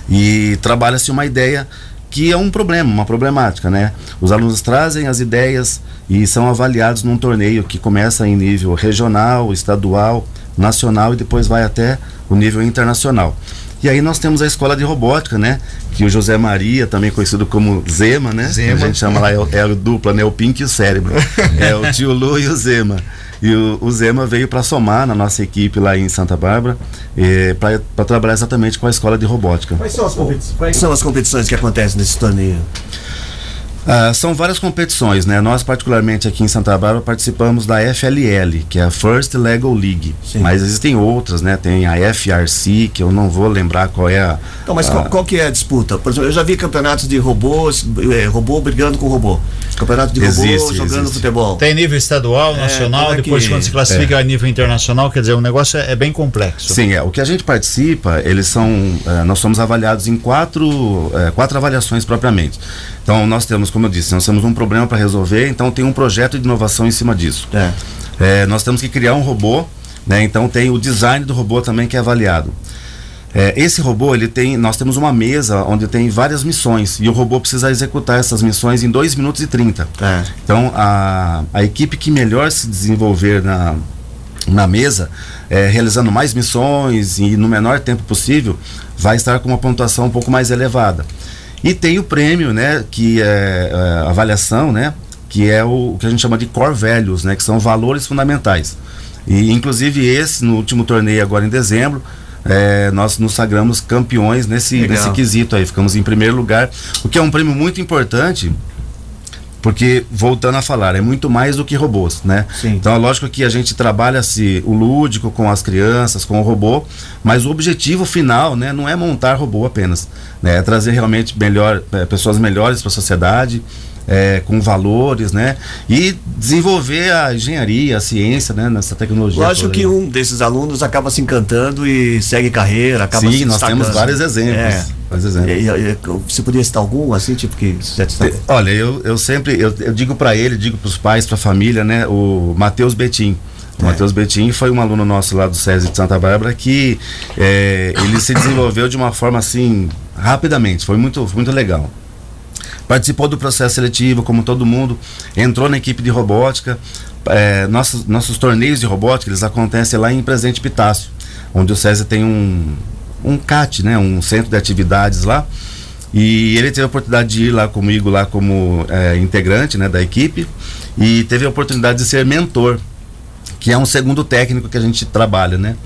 E trabalha-se uma ideia que é um problema, uma problemática, né? Os alunos trazem as ideias e são avaliados num torneio que começa em nível regional, estadual, nacional e depois vai até o nível internacional. E aí nós temos a escola de robótica, né? Que o José Maria, também conhecido como Zema, né? Zema. A gente chama lá, é, é a dupla, né? O Pink e o Cérebro. é o tio Lu e o Zema. E o, o Zema veio para somar na nossa equipe lá em Santa Bárbara eh, para trabalhar exatamente com a escola de robótica. Quais são as, Quais são as competições que acontecem nesse torneio? Ah, são várias competições, né? Nós, particularmente aqui em Santa Bárbara, participamos da FLL, que é a First Lego League. Sim. Mas existem outras, né? Tem a FRC, que eu não vou lembrar qual é a. Então, mas a... Qual, qual, que é a disputa? Por exemplo, eu já vi campeonatos de robôs, é, robô brigando com robô. Campeonato de robô existe, jogando existe. futebol. Tem nível estadual, é, nacional, é, depois que... quando se classifica é. a nível internacional, quer dizer, o negócio é, é, bem complexo. Sim, é. O que a gente participa, eles são. É, nós somos avaliados em quatro, quatro avaliações propriamente. Então, nós temos, como eu disse, nós temos um problema para resolver, então tem um projeto de inovação em cima disso. É. É, nós temos que criar um robô, né? Então tem o design do robô também que é avaliado. É, esse robô, ele tem, nós temos uma mesa onde tem várias missões e o robô precisa executar essas missões em 2 minutos e 30. É. Então a, a equipe que melhor se desenvolver na, na mesa, é, realizando mais missões e no menor tempo possível, vai estar com uma pontuação um pouco mais elevada. E tem o prêmio, né, que é, é avaliação, né, que é o, o, que a gente chama de core values, né, que são valores fundamentais. E inclusive esse no último torneio agora em dezembro, é, nós nos sagramos campeões nesse, nesse quesito aí, ficamos em primeiro lugar, o que é um prêmio muito importante porque, voltando a falar, é muito mais do que robôs, né? Sim. Então é lógico que a gente trabalha-se o lúdico com as crianças, com o robô, mas o objetivo final, né, não é montar robô apenas, né? É trazer realmente melhor, é, pessoas melhores para a sociedade, é, com valores, né? E desenvolver a engenharia, a ciência, né? Nessa tecnologia. Lógico que um desses alunos acaba se encantando e segue carreira, acaba Sim, se nós temos vários exemplos. É. Vários exemplos. E, e, você poderia citar algum, assim, tipo que te Olha, eu, eu sempre, eu, eu digo para ele, digo para os pais, para a família, né? O Matheus Betim. O é. Matheus Betim foi um aluno nosso lá do SESI de Santa Bárbara que é, ele se desenvolveu de uma forma assim rapidamente, foi muito, muito legal participou do processo seletivo, como todo mundo, entrou na equipe de robótica. É, nossos, nossos torneios de robótica, eles acontecem lá em Presente Pitácio, onde o César tem um, um CAT, né, um centro de atividades lá. E ele teve a oportunidade de ir lá comigo, lá como é, integrante né, da equipe, e teve a oportunidade de ser mentor, que é um segundo técnico que a gente trabalha, né?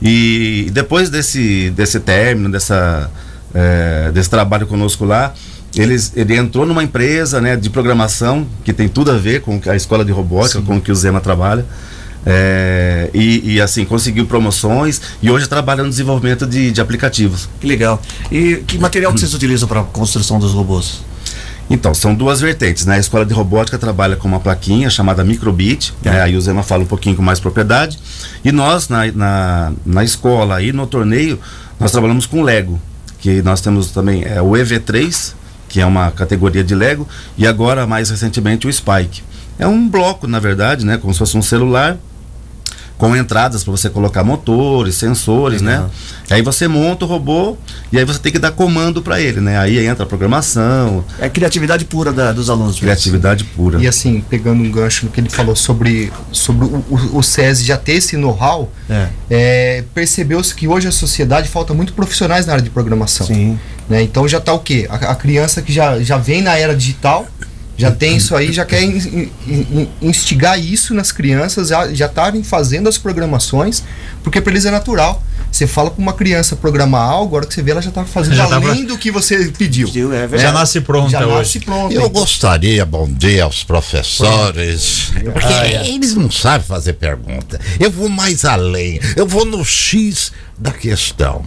E depois desse, desse término, dessa, é, desse trabalho conosco lá, eles, ele entrou numa empresa né, de programação que tem tudo a ver com a escola de robótica, Sim. com o que o Zema trabalha. É, e, e, assim, conseguiu promoções e hoje trabalha no desenvolvimento de, de aplicativos. Que legal. E que material que vocês utilizam para a construção dos robôs? Então, são duas vertentes, né? A escola de robótica trabalha com uma plaquinha chamada Microbit, é. né? aí o Zema fala um pouquinho com mais propriedade. E nós, na, na, na escola e no torneio, nós trabalhamos com Lego, que nós temos também é, o EV3, que é uma categoria de Lego, e agora, mais recentemente, o Spike. É um bloco, na verdade, né? Como se fosse um celular com entradas para você colocar motores, sensores, né? Aí você monta o robô e aí você tem que dar comando para ele, né? Aí entra a programação. É criatividade pura da, dos alunos. Criatividade pura. E assim, pegando um gancho no que ele falou sobre, sobre o, o, o SESI já ter esse know-how, é. é, percebeu-se que hoje a sociedade falta muito profissionais na área de programação. Sim. Né? Então já está o quê? A, a criança que já, já vem na era digital já tem isso aí, já quer instigar isso nas crianças, já estarem fazendo as programações, porque para eles é natural. Você fala para uma criança programar algo, agora que você vê, ela já está fazendo já além tá do que você pediu. é, já nasce pronta já hoje. Nasce pronta. Eu gostaria, bom dia aos professores, porque ah, é. eles não sabem fazer pergunta. Eu vou mais além, eu vou no X da questão.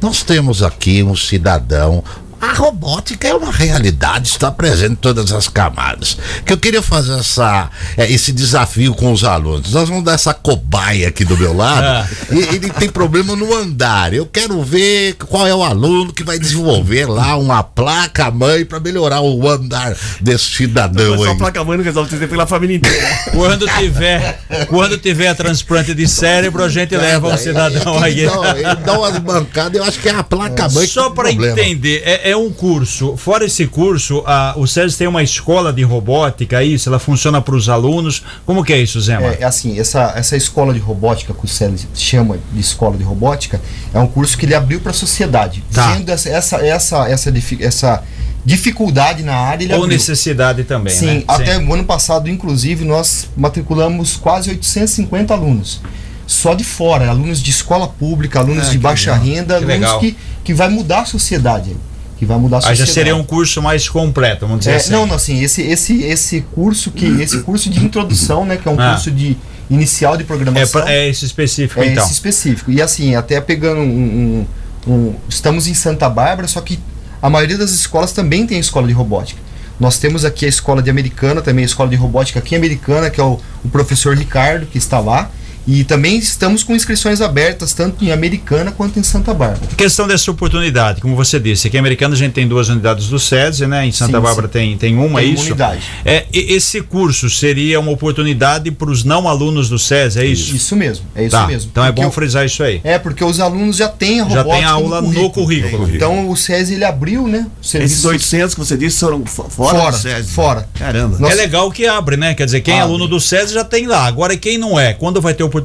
Nós temos aqui um cidadão a robótica é uma realidade, está presente em todas as camadas. Que eu queria fazer essa, é, esse desafio com os alunos. Nós vamos dar essa cobaia aqui do meu lado. Ah. E ele tem problema no andar. Eu quero ver qual é o aluno que vai desenvolver lá uma placa mãe para melhorar o andar desse cidadão. Não, só a placa mãe não resolve ter pela família inteira. quando tiver, quando tiver transplante de cérebro, a gente leva um cidadão aí. Ele dá umas bancadas, eu acho que é a placa mãe. Só para entender, é, é um curso. Fora esse curso, a, o SESI tem uma escola de robótica, é isso? Ela funciona para os alunos. Como que é isso, Zé? É, é, assim, essa, essa escola de robótica que o SESI chama de escola de robótica é um curso que ele abriu para a sociedade. Tá. Vendo essa, essa, essa, essa, essa dificuldade na área. Ele Ou abriu. necessidade também. Sim, né? até Sim. o ano passado, inclusive, nós matriculamos quase 850 alunos só de fora, alunos de escola pública, alunos ah, de baixa legal. renda, que alunos que, que vai mudar a sociedade que vai mudar a sociedade. Aí já seria um curso mais completo, vamos dizer é, assim. Não, não, assim, esse, esse, esse curso que esse curso de introdução, né, que é um ah. curso de inicial de programação. É, é esse específico, é então. esse específico. E assim, até pegando um, um, um, estamos em Santa Bárbara, só que a maioria das escolas também tem escola de robótica. Nós temos aqui a escola de americana, também a escola de robótica aqui americana, que é o, o professor Ricardo, que está lá. E também estamos com inscrições abertas, tanto em Americana quanto em Santa Bárbara. Questão dessa oportunidade, como você disse, aqui em Americana a gente tem duas unidades do SESI, né? Em Santa sim, Bárbara sim. Tem, tem uma, tem isso? unidade. É, esse curso seria uma oportunidade para os não alunos do SESI, é isso? Isso mesmo, é isso tá, mesmo. Então é porque é bom frisar isso aí. É, porque os alunos já têm a robótica Já tem a aula no currículo. No currículo. Então o SESI ele abriu, né? Esses 800 que você disse foram fora, fora do SESI. Fora. Caramba. Nossa. É legal que abre, né? Quer dizer, quem abre. é aluno do SESI já tem lá. Agora quem não é, quando vai ter oportunidade?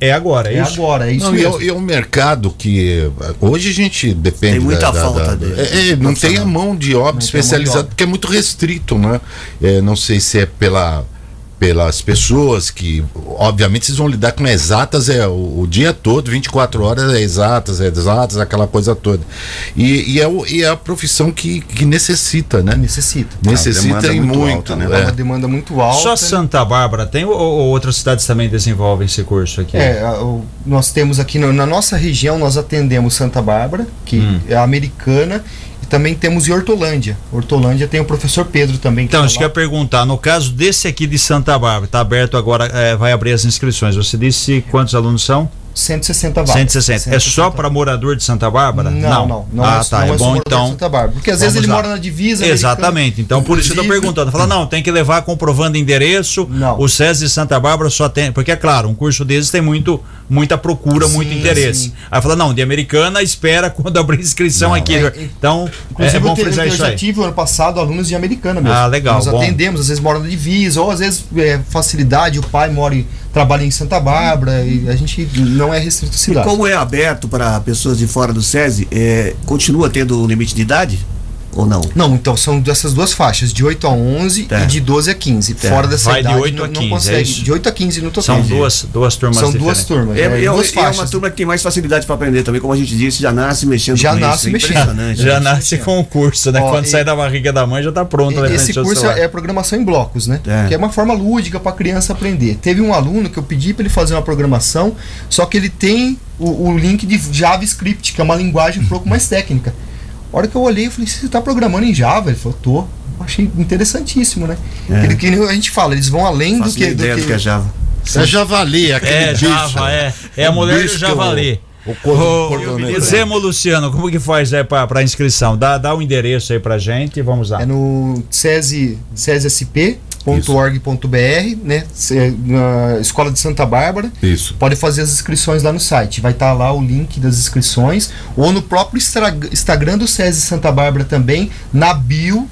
É agora é, é isso? agora, é isso não, mesmo. E é, um mercado que hoje a gente depende. Tem muita da, falta da, dele. É, é não tem a mão de obra especializada, porque é muito restrito, né? É, não sei se é pela pelas pessoas que, obviamente, vocês vão lidar com exatas é o, o dia todo, 24 horas é exatas, é exatas, aquela coisa toda. E, e, é, o, e é a profissão que, que necessita, né? Necessita. Necessita e muito. muito alta, né? É uma demanda muito alta. Só Santa Bárbara tem ou, ou, outras cidades também desenvolvem esse curso aqui? É, nós temos aqui na nossa região, nós atendemos Santa Bárbara, que hum. é americana, também temos em Hortolândia. Hortolândia tem o professor Pedro também. então, tá isso que eu ia perguntar. No caso desse aqui de Santa Bárbara, está aberto agora, é, vai abrir as inscrições. Você disse quantos alunos são? 160 vagas. 160. 160. É só para morador de Santa Bárbara? Não, não. não, não ah, é, tá. Não é, é bom então. Santa Bárbara. Porque às vezes ele lá. mora na divisa. Exatamente. Então por isso eu estou perguntando. Fala, não, tem que levar comprovando endereço. Não. O SESI de Santa Bárbara só tem. Porque é claro, um curso desses tem muito, muita procura, sim, muito interesse. Sim. Aí fala, não, de americana espera quando abrir inscrição não, aqui. É, então, inclusive, é, bom frisar isso aí. Eu já tive ano passado alunos de americana mesmo. Ah, legal. Nós bom. atendemos, às vezes moram na divisa, ou às vezes é, facilidade, o pai mora em trabalha em Santa Bárbara e a gente não é restrito à cidade. E como é aberto para pessoas de fora do SESI, é, continua tendo limite de idade? Ou não? Não, então são dessas duas faixas, de 8 a 11 tá. e de 12 a 15. Tá. Fora dessa Vai idade, de 8 não, a 15, não consegue. É de 8 a 15 no total. São duas, duas turmas São diferentes. duas turmas. É, é, é, duas é uma turma que tem mais facilidade para aprender também, como a gente disse, já nasce mexendo já com nasce isso. É mexendo. Já nasce com o curso, né? Ó, Quando e, sai da barriga da mãe já está pronto. Né, esse curso é programação em blocos, né? É. Que é uma forma lúdica para a criança aprender. Teve um aluno que eu pedi para ele fazer uma programação, só que ele tem o, o link de JavaScript, que é uma linguagem um pouco mais técnica. A hora que eu olhei, eu falei, você está programando em Java? Ele falou, tô. achei interessantíssimo, né? É. Ele, que a gente fala, eles vão além do que, do que. Do que é Java. É javali, aquele É, bicho. Java, é. É a mulher do javali. O, o, o Zemo Luciano, como que faz aí para inscrição? Dá, dá o um endereço aí pra gente e vamos lá. É no SESI, SESI .org.br, né? Na Escola de Santa Bárbara. Isso. Pode fazer as inscrições lá no site. Vai estar tá lá o link das inscrições. Ou no próprio Instagram do SESI Santa Bárbara também, na bio.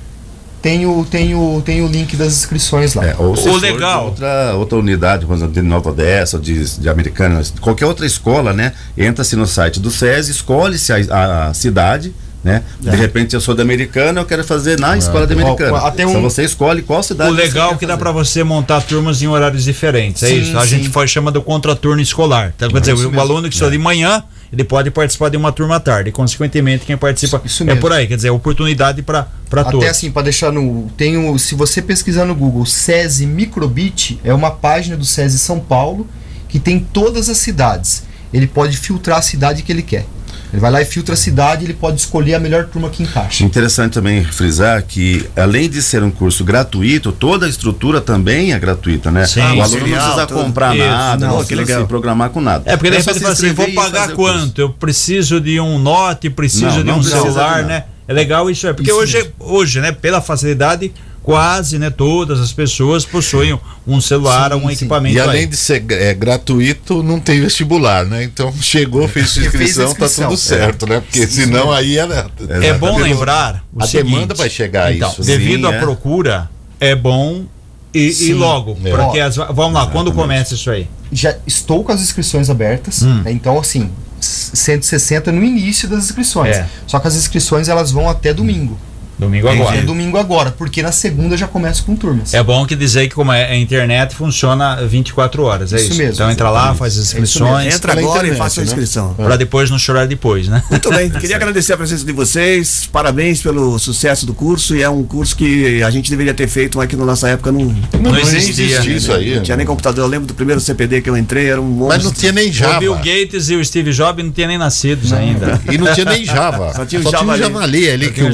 Tem o, tem, o, tem o link das inscrições lá. É, ou se o legal. outra, outra unidade, por exemplo, de Nova Odessa, de, de Americana, qualquer outra escola, né? Entra-se no site do SESI, escolhe-se a, a cidade, né? É. De repente eu sou da americana, eu quero fazer na escola da americana. Até um... Então você escolhe qual cidade. O legal é que dá para você montar turmas em horários diferentes, é sim, é isso. A sim. gente faz chama do contraturno escolar. Então, quer dizer, o aluno que estuda é. de manhã, ele pode participar de uma turma à tarde. E, consequentemente, quem participa isso, isso é por aí, quer dizer, oportunidade para para todos. Até assim, para deixar no tem o, se você pesquisar no Google, SESI Microbit é uma página do SESI São Paulo que tem todas as cidades. Ele pode filtrar a cidade que ele quer. Ele vai lá e filtra a cidade, ele pode escolher a melhor turma que encaixa. Interessante também frisar que, além de ser um curso gratuito, toda a estrutura também é gratuita, né? Sim. o aluno não precisa tudo. comprar Isso. nada, Não, não, precisa legal. se programar com nada. É, porque você se fala assim, vou pagar quanto? Eu preciso de um note, preciso Não, de não um de celular, nada. né? É legal isso, é porque Isso hoje, mesmo. hoje, né, pela facilidade, quase, né, todas as pessoas possuem um celular Sim, ou um sim. equipamento E além aí. de ser é, gratuito, não tem vestibular, né? Então chegou, fez a inscrição, tá inscrição, tudo é. certo, né? Porque senão aí era. É bom Exatamente. lembrar o A seguinte, demanda vai chegar a então, isso. devido Sim, à é. procura, é bom e, e Sim. logo, É. porque as, vamos lá, quando Exatamente. começa isso aí? Já estou com as inscrições abertas, Hum. né? então assim, 160 no início das inscrições. É. Só que as inscrições elas vão até domingo. Domingo É agora. domingo agora, porque na segunda já começa com turmas. É bom que dizer que como é, é internet funciona 24 horas, é Isso isso. mesmo, então entra lá, faz as É inscrições Entra pela agora e internet, faça a né? inscrição. para depois não chorar depois, né? Muito bem, queria agradecer a presença de vocês, parabéns pelo sucesso do curso e é um curso que a gente deveria ter feito, mas que na nossa época não, Não, existia, existia isso aí. não tinha nem computador. Eu lembro do primeiro CPD que eu entrei, era um monte Mas não tinha nem O Java. Bill Gates e o Steve Jobs não tinham nem nascidos ainda. E não tinha nem Java. Só tinha o o Javali. javali ali Só que o o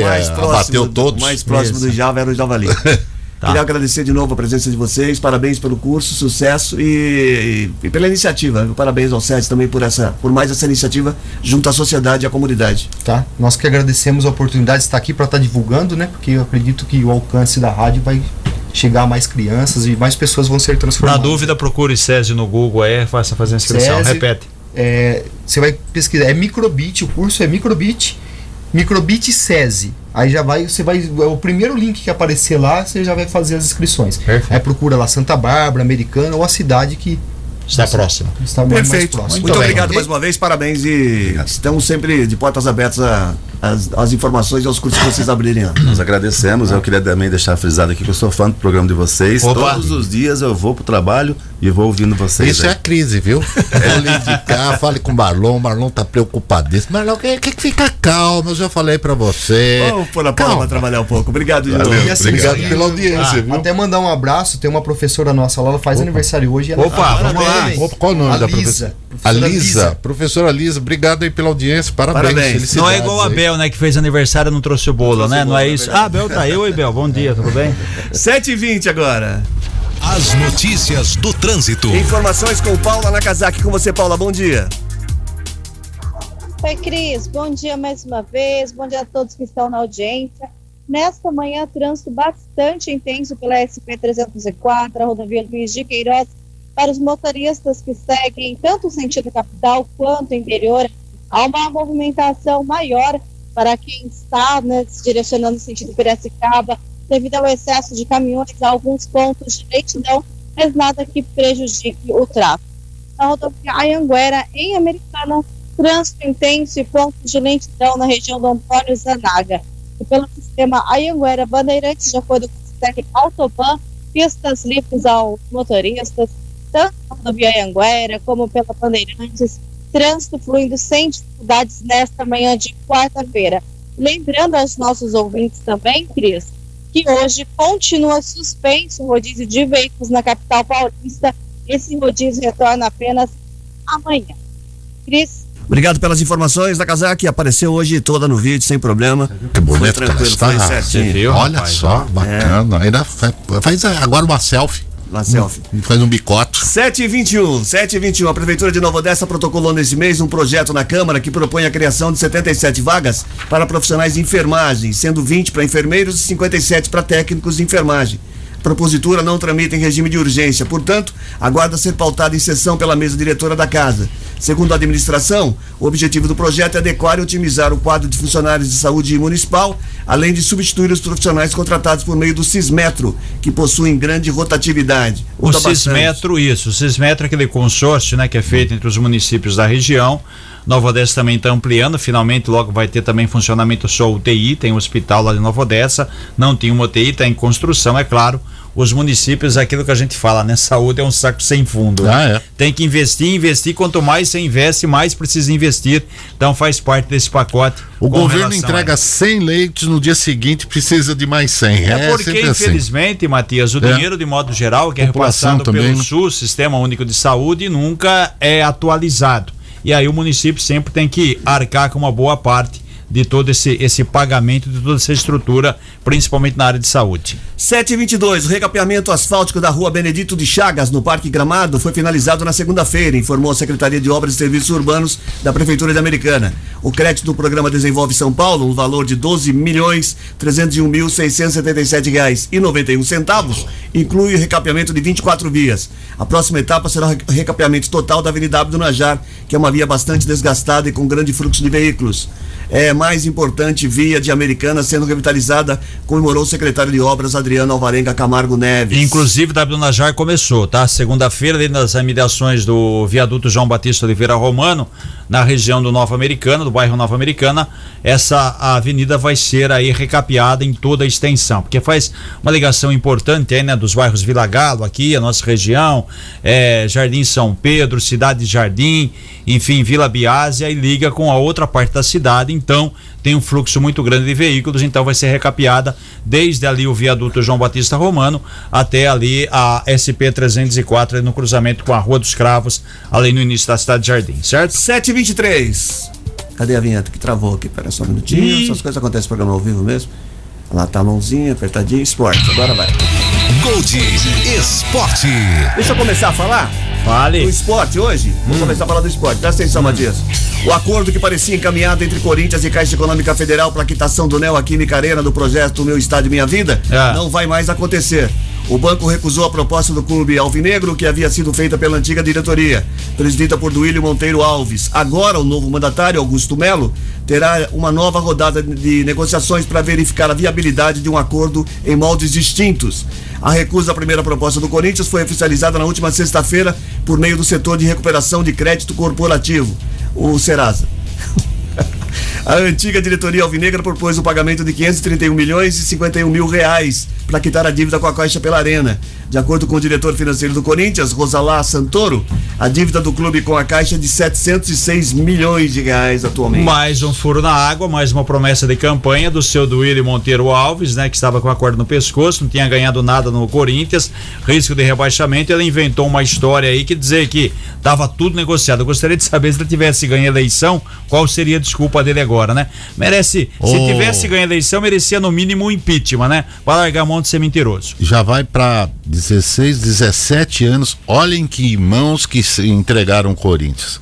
Cordonê mais próximo, abateu do- todos. mais próximo Isso. do Java era o Javali. Queria agradecer de novo a presença de vocês, parabéns pelo curso, sucesso e, e pela iniciativa. Parabéns ao SET também por essa, por mais essa iniciativa junto à sociedade e à comunidade. Tá? Nós que agradecemos a oportunidade de estar aqui para estar divulgando, né? Porque eu acredito que o alcance da rádio vai chegar a mais crianças e mais pessoas vão ser Na transformadas. dúvida, procure SESI no Google aí, faça fazer a inscrição. SESI. Repete. É, você vai pesquisar, é microbit, o curso é microbit, microbit SESI. Aí já vai, você vai, é o primeiro link que aparecer lá, você já vai fazer as inscrições. Perfeito. Aí procura lá Santa Bárbara, Americana ou a cidade que Está próximo. está mais Perfeito. próxima. Muito, bem. obrigado mais uma vez, parabéns e estamos sempre de portas abertas a- às às informações e aos cursos que vocês abrirem. Nós agradecemos. Eu queria também deixar frisado aqui que eu sou fã do programa de vocês. Opa. Todos os dias eu vou pro trabalho e vou ouvindo vocês. Isso é aí. a crise, viu? Vou lhe indicar, fale com o Marlon, o Marlon tá preocupadíssimo. Marlon, que, que fica calmo, eu já falei pra você. Vamos pôr a pra trabalhar um pouco. Obrigado de Valeu, novo. Assim, obrigado e- pela audiência, Ah, viu? Até mandar um abraço, tem uma professora nossa lá, ela faz aniversário hoje. Ela Opa, vamos lá. Opa, qual o nome a da Lisa, professora? A professora Lisa, professora Lisa, obrigado aí pela audiência, parabéns. Parabéns. Não é igual a aí. Bel, né? Que fez aniversário e não trouxe o bolo, né? Não é isso? Ah, Bel tá eu e Bel. Bom dia, tudo bem? 7h20 agora. As notícias do trânsito. Informações com Paula Nakazaki. Com você, Paula. Bom dia. Oi, Cris. Bom dia mais uma vez. Bom dia a todos que estão na audiência. Nesta manhã, trânsito bastante intenso pela SP-304, a rodovia Luiz de Queiroz, para os motoristas que seguem tanto o sentido capital quanto interior. Há uma movimentação maior para quem está né, se direcionando no sentido Piracicaba, devido ao excesso de caminhões alguns pontos de lentidão, mas nada que prejudique o tráfego. Na rodovia Ayanguera, em Americana, trânsito intenso e pontos de lentidão na região do Antônio Zanaga. E pelo sistema Ayanguera Bandeirantes, de acordo com o sistema Autoban, pistas livres aos motoristas, tanto na rodovia Ayanguera como pela Bandeirantes, trânsito fluindo sem dificuldades nesta manhã de quarta-feira. Lembrando aos nossos ouvintes também, Cris, que hoje continua suspenso o rodízio de veículos na capital paulista. Esse rodízio retorna apenas amanhã. Cris, Obrigado pelas informações. Nakazaki apareceu hoje toda no vídeo, sem problema. Que bonito Foi que ela tranquilo, está. foi certinho. viu, Olha rapaz? só, bacana. Ainda fa- faz agora uma selfie. Na selfie. Faz um bicoto. 7 e 21, 7 e 21. A Prefeitura de Nova Odessa protocolou nesse mês um projeto na Câmara que propõe a criação de 77 vagas para profissionais de enfermagem, sendo 20 para enfermeiros e 57 para técnicos de enfermagem. A propositura não tramita em regime de urgência, portanto, aguarda ser pautada em sessão pela mesa diretora da Casa. Segundo a administração, o objetivo do projeto é adequar e otimizar o quadro de funcionários de saúde municipal, além de substituir os profissionais contratados por meio do Cismetro, que possuem grande rotatividade. O Muda bastante. Cismetro, isso. O Cismetro é aquele consórcio, né, que é feito entre os municípios da região. Nova Odessa também está ampliando, finalmente logo vai ter também funcionamento só UTI, tem um hospital lá de Nova Odessa, não tinha uma UTI, está em construção, é claro. Os municípios, aquilo que a gente fala, né? Saúde é um saco sem fundo. né? Ah, é. Tem que investir, investir. Quanto mais você investe, mais precisa investir. Então faz parte desse pacote. O governo entrega a- 100 leitos, no dia seguinte precisa de mais 100. É, É, porque, assim. infelizmente, Matias, o É. dinheiro, de modo geral, que é repassado também, pelo né? SUS, Sistema Único de Saúde, nunca é atualizado. e aí o município sempre tem que arcar com uma boa parte de todo esse, esse pagamento, de toda essa estrutura, principalmente na área de saúde. 722, o recapeamento asfáltico da rua Benedito de Chagas, no Parque Gramado, foi finalizado na segunda-feira, informou a Secretaria de Obras e Serviços Urbanos da Prefeitura de Americana. O crédito do programa Desenvolve São Paulo, um valor de 12 milhões 301 mil 677 reais e 91 centavos, inclui o recapeamento de 24 vias. A próxima etapa será o recapeamento total da Avenida Abdo Najar, que é uma via bastante desgastada e com grande fluxo de veículos é, mais importante via de Americana sendo revitalizada, comemorou o secretário de Obras Adriano Alvarenga Camargo Neves. Inclusive, W Najar começou, tá? Segunda-feira, nas imediações do viaduto João Batista Oliveira Romano, na região do Nova Americana, do bairro Nova Americana, essa avenida vai ser aí recapeada em toda a extensão, porque faz uma ligação importante aí, né, dos bairros Vila Galo, aqui, a nossa região, é, Jardim São Pedro, Cidade Jardim, enfim, Vila Biásia e liga com a outra parte da cidade, então tem um fluxo muito grande de veículos, então vai ser recapeada desde ali o viaduto João Batista Romano até ali a SP 304 no cruzamento com a Rua dos Cravos, ali no início da cidade de Jardim, certo? 723. Cadê a vinheta que travou aqui? Pera só um minutinho. E... Essas coisas acontecem no programa ao vivo mesmo. Lá tá a mãozinha, apertadinha, esporte. Agora vai. Gold Esporte. Deixa eu começar a falar. Fale. Do esporte hoje. Hum. começar a falar do esporte. Presta atenção, hum. Matias. O acordo que parecia encaminhado entre Corinthians e Caixa Econômica Federal para a quitação do Neoquímica Arena do projeto Meu Estádio Minha Vida é. não vai mais acontecer. O banco recusou a proposta do clube Alvinegro, que havia sido feita pela antiga diretoria, presidida por Duílio Monteiro Alves. Agora, o novo mandatário, Augusto Melo, terá uma nova rodada de negociações para verificar a viabilidade de um acordo em moldes distintos. A recusa à primeira proposta do Corinthians foi oficializada na última sexta-feira por meio do setor de recuperação de crédito corporativo, o Serasa. A antiga diretoria alvinegra propôs o pagamento de 531 milhões e 51 mil reais para quitar a dívida com a Caixa pela Arena. De acordo com o diretor financeiro do Corinthians, Rosalá Santoro, a dívida do clube com a Caixa é de 706 milhões de reais atualmente. Mais um furo na água, mais uma promessa de campanha do seu Duílio Monteiro Alves, né, que estava com a corda no pescoço, não tinha ganhado nada no Corinthians, risco de rebaixamento. Ele inventou uma história aí que dizer que estava tudo negociado. Eu gostaria de saber se ele tivesse ganho a eleição, qual seria a desculpa dele agora, né? Merece, oh. se tivesse ganho a eleição, merecia no mínimo um impeachment, né? Para largar a mão de ser mentiroso. Já vai para 16, 17 anos. Olhem que mãos que entregaram o Corinthians.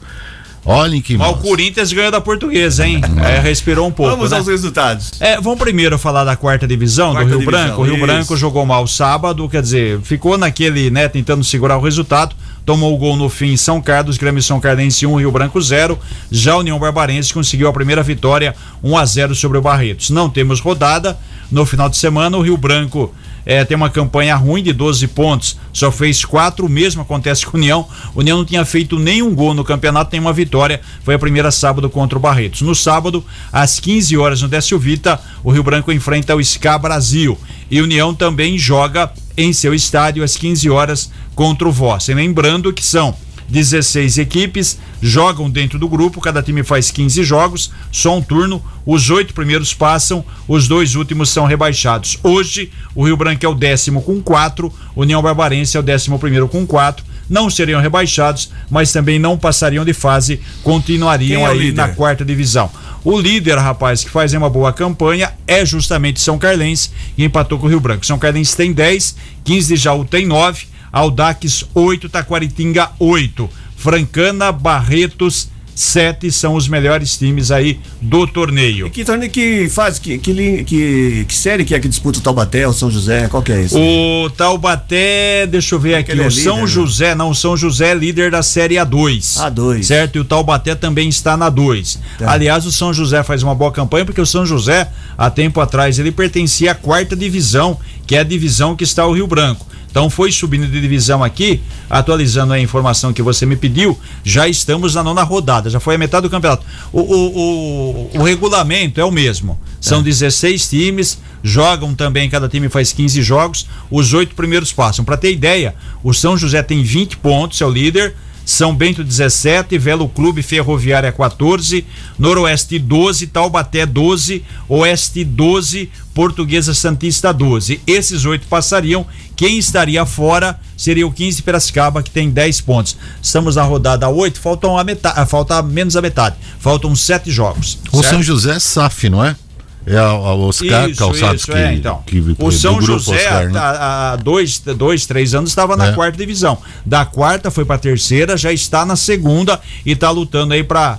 Olhem que mãos. o Corinthians ganhou da portuguesa, hein? É, respirou um pouco. Vamos né? aos resultados. É, vamos primeiro falar da quarta divisão quarta do Rio divisão, Branco. O Rio isso. Branco jogou mal sábado, quer dizer, ficou naquele, né, tentando segurar o resultado. Tomou o gol no fim em São Carlos, Grêmio São Cardense 1, Rio Branco 0. Já a União Barbarense conseguiu a primeira vitória 1 a 0 sobre o Barretos. Não temos rodada. No final de semana, o Rio Branco é, tem uma campanha ruim de 12 pontos, só fez quatro, mesmo acontece com o União. O União não tinha feito nenhum gol no campeonato, tem uma vitória, foi a primeira sábado contra o Barretos. No sábado, às 15 horas no Décio Vita, o Rio Branco enfrenta o SCA Brasil. E União também joga em seu estádio às 15 horas contra o Voz. E lembrando que são 16 equipes jogam dentro do grupo, cada time faz 15 jogos, só um turno, os oito primeiros passam, os dois últimos são rebaixados. Hoje, o Rio Branco é o décimo com quatro, União Barbarense é o décimo primeiro com quatro, não seriam rebaixados, mas também não passariam de fase, continuariam é aí na quarta divisão. O líder, rapaz, que faz uma boa campanha é justamente São Carlense e empatou com o Rio Branco. São Carlense tem 10, 15 de Jaú tem 9, Aldax 8, Taquaritinga 8. Francana, Barretos sete são os melhores times aí do torneio. E que torneio que faz, que, que, que, que, série que é que disputa o Taubaté, o São José, qual que é isso? O Taubaté, deixa eu ver aqui, o é São líder, né? José, né? não, o São José é líder da série A2. A2. Certo? E o Taubaté também está na 2. Tá. Aliás, o São José faz uma boa campanha porque o São José, há tempo atrás, ele pertencia à quarta divisão, que é a divisão que está o Rio Branco. Então foi subindo de divisão aqui, atualizando a informação que você me pediu, já estamos na nona rodada, já foi a metade do campeonato. O, o, o, o regulamento é o mesmo. São é. 16 times, jogam também, cada time faz 15 jogos, os oito primeiros passam. Para ter ideia, o São José tem 20 pontos, é o líder São Bento 17, Velo Clube Ferroviária 14, Noroeste 12, Taubaté 12, Oeste 12, Portuguesa Santista 12. Esses oito passariam. Quem estaria fora seria o 15 Piracicaba, que tem 10 pontos. Estamos na rodada 8, faltam a metade, falta menos a metade. Faltam sete jogos. O certo? São José SAF, não é? É a, a Oscar isso, Calçados isso, que, é, então. que, O São José, Oscar, né? há, dois, dois, três anos, estava na é. quarta divisão. Da quarta foi para terceira, já está na segunda e está lutando aí para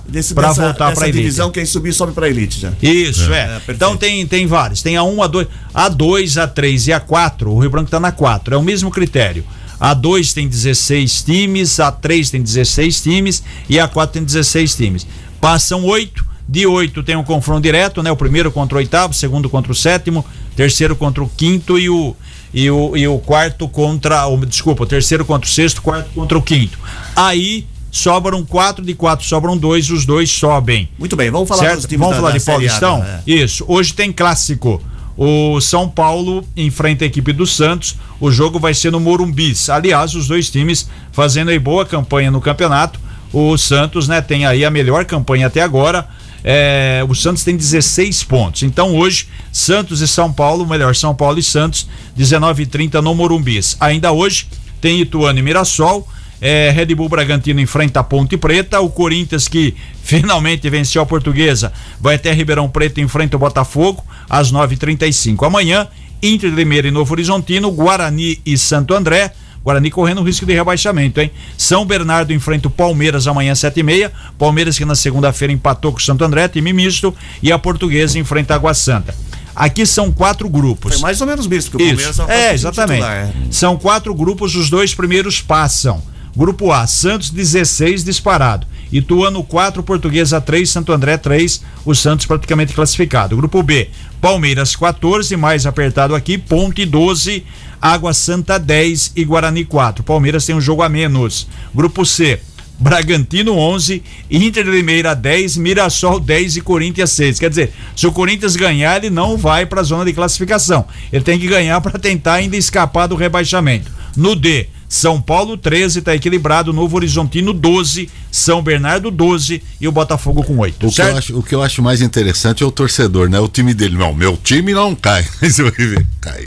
voltar para a elite. divisão, quem subir sobe para elite já. Isso, é. é. é então tem, tem vários. Tem a 1, a 2, a 2, a 3 e a 4. O Rio Branco está na 4. É o mesmo critério. A 2 tem 16 times, a 3 tem 16 times e a 4 tem 16 times. Passam oito de oito tem um confronto direto, né? O primeiro contra o oitavo, segundo contra o sétimo, terceiro contra o quinto e o e o, e o quarto contra, o, desculpa, o terceiro contra o sexto, quarto contra o quinto. Aí sobram quatro de quatro, sobram dois, os dois sobem. Muito bem, vamos falar certo? Vamos da, falar da de Paulistão? É. Isso. Hoje tem clássico. O São Paulo enfrenta a equipe do Santos. O jogo vai ser no Morumbi. Aliás, os dois times fazendo aí boa campanha no campeonato. O Santos, né, tem aí a melhor campanha até agora. É, o Santos tem 16 pontos. Então hoje, Santos e São Paulo, melhor, São Paulo e Santos, 19 e 30 no Morumbis. Ainda hoje tem Ituano e Mirassol. É, Red Bull Bragantino enfrenta a Ponte Preta. O Corinthians, que finalmente venceu a Portuguesa, vai até Ribeirão Preto e enfrenta o Botafogo às 9h35. Amanhã, Inter de Limeira e Novo Horizontino, Guarani e Santo André. Guarani correndo risco de rebaixamento, hein? São Bernardo enfrenta o Palmeiras amanhã sete e meia. Palmeiras que na segunda-feira empatou com o Santo André, time misto. E a Portuguesa enfrenta a Água Santa. Aqui são quatro grupos. Foi mais ou menos misto, que o Palmeiras É, exatamente. Titular. É. São quatro grupos, os dois primeiros passam. Grupo A, Santos 16 disparado. Ituano 4, Portuguesa 3, Santo André 3, o Santos praticamente classificado. Grupo B, Palmeiras 14, mais apertado aqui, Ponte 12, Água Santa 10 e Guarani 4. Palmeiras tem um jogo a menos. Grupo C, Bragantino 11, Inter de Limeira 10, Mirassol 10 e Corinthians 6. Quer dizer, se o Corinthians ganhar, ele não vai para a zona de classificação. Ele tem que ganhar para tentar ainda escapar do rebaixamento. No D, são Paulo 13 está equilibrado, Novo Horizontino 12, São Bernardo 12 e o Botafogo com 8. O, que eu, acho, o que eu acho mais interessante é o torcedor, né? O time dele. Não, meu time não cai. Você vai ver, cai.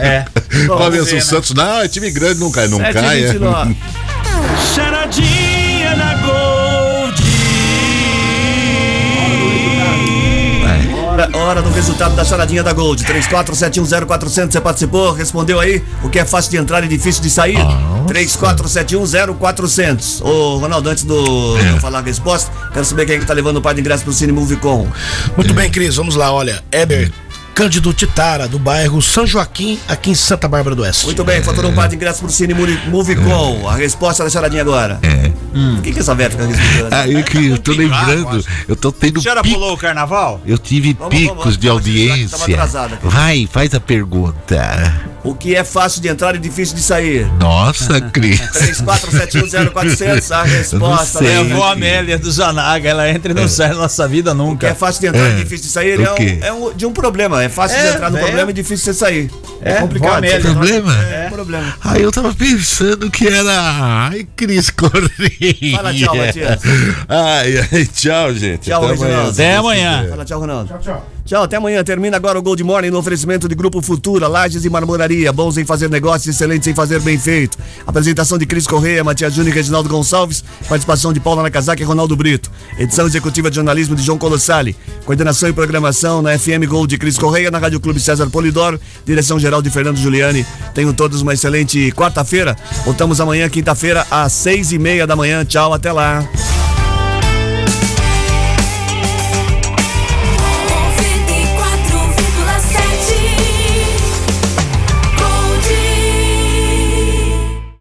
É. Vez o né? Santos, não, é time grande, não cai, não cai. É. Charadinha na Hora, hora do resultado da charadinha da Gold. 34710400, você participou, respondeu aí o que é fácil de entrar e difícil de sair. 34710400. Ô, Ronaldo, antes do é. eu falar a resposta, quero saber quem é que tá levando o par de ingresso pro Cine Movicon. Muito bem, Cris, vamos lá, olha. Eber Cândido Titara, do bairro São Joaquim, aqui em Santa Bárbara do Oeste. Muito bem, faturou um par de ingressos pro Cine Movicon. A resposta da charadinha agora. É. Hum. O que, que essa velha fica respondendo? Ah, eu, que, eu tô lembrando, eu tô tendo. A senhora pico, pulou o carnaval? Eu tive vamos, picos vamos, vamos, de audiência. Vai, faz a pergunta. O que é fácil de entrar e difícil de sair? Nossa, Cris. 34710400, a resposta. É a avó Amélia do Zanaga, ela entra e não é. sai na nossa vida nunca. O que é fácil de entrar é. e difícil de sair é, um, é um, de um problema. É fácil é, de entrar no é. problema e difícil de sair. É, é complicado. É problema? É, problema. Aí eu tava pensando que era. Ai, Cris Correia. Fala tchau, Matias. Ai, ai, tchau, gente. Tchau, Até amanhã. Até amanhã. Fala tchau, Ronaldo. Tchau, tchau. Tchau, até amanhã. Termina agora o Gold Morning no oferecimento de Grupo Futura, Lages e Marmoraria. Bons em fazer negócios, excelentes em fazer bem feito. Apresentação de Cris Correia, Matias Júnior e Reginaldo Gonçalves. Participação de Paula Nakazaki e Ronaldo Brito. Edição executiva de jornalismo de João Colossali. Coordenação e programação na FM Gold de Cris Correia, na Rádio Clube César Polidoro. Direção geral de Fernando Giuliani. Tenham todos uma excelente quarta-feira. Voltamos amanhã, quinta-feira, às seis e meia da manhã. Tchau, até lá.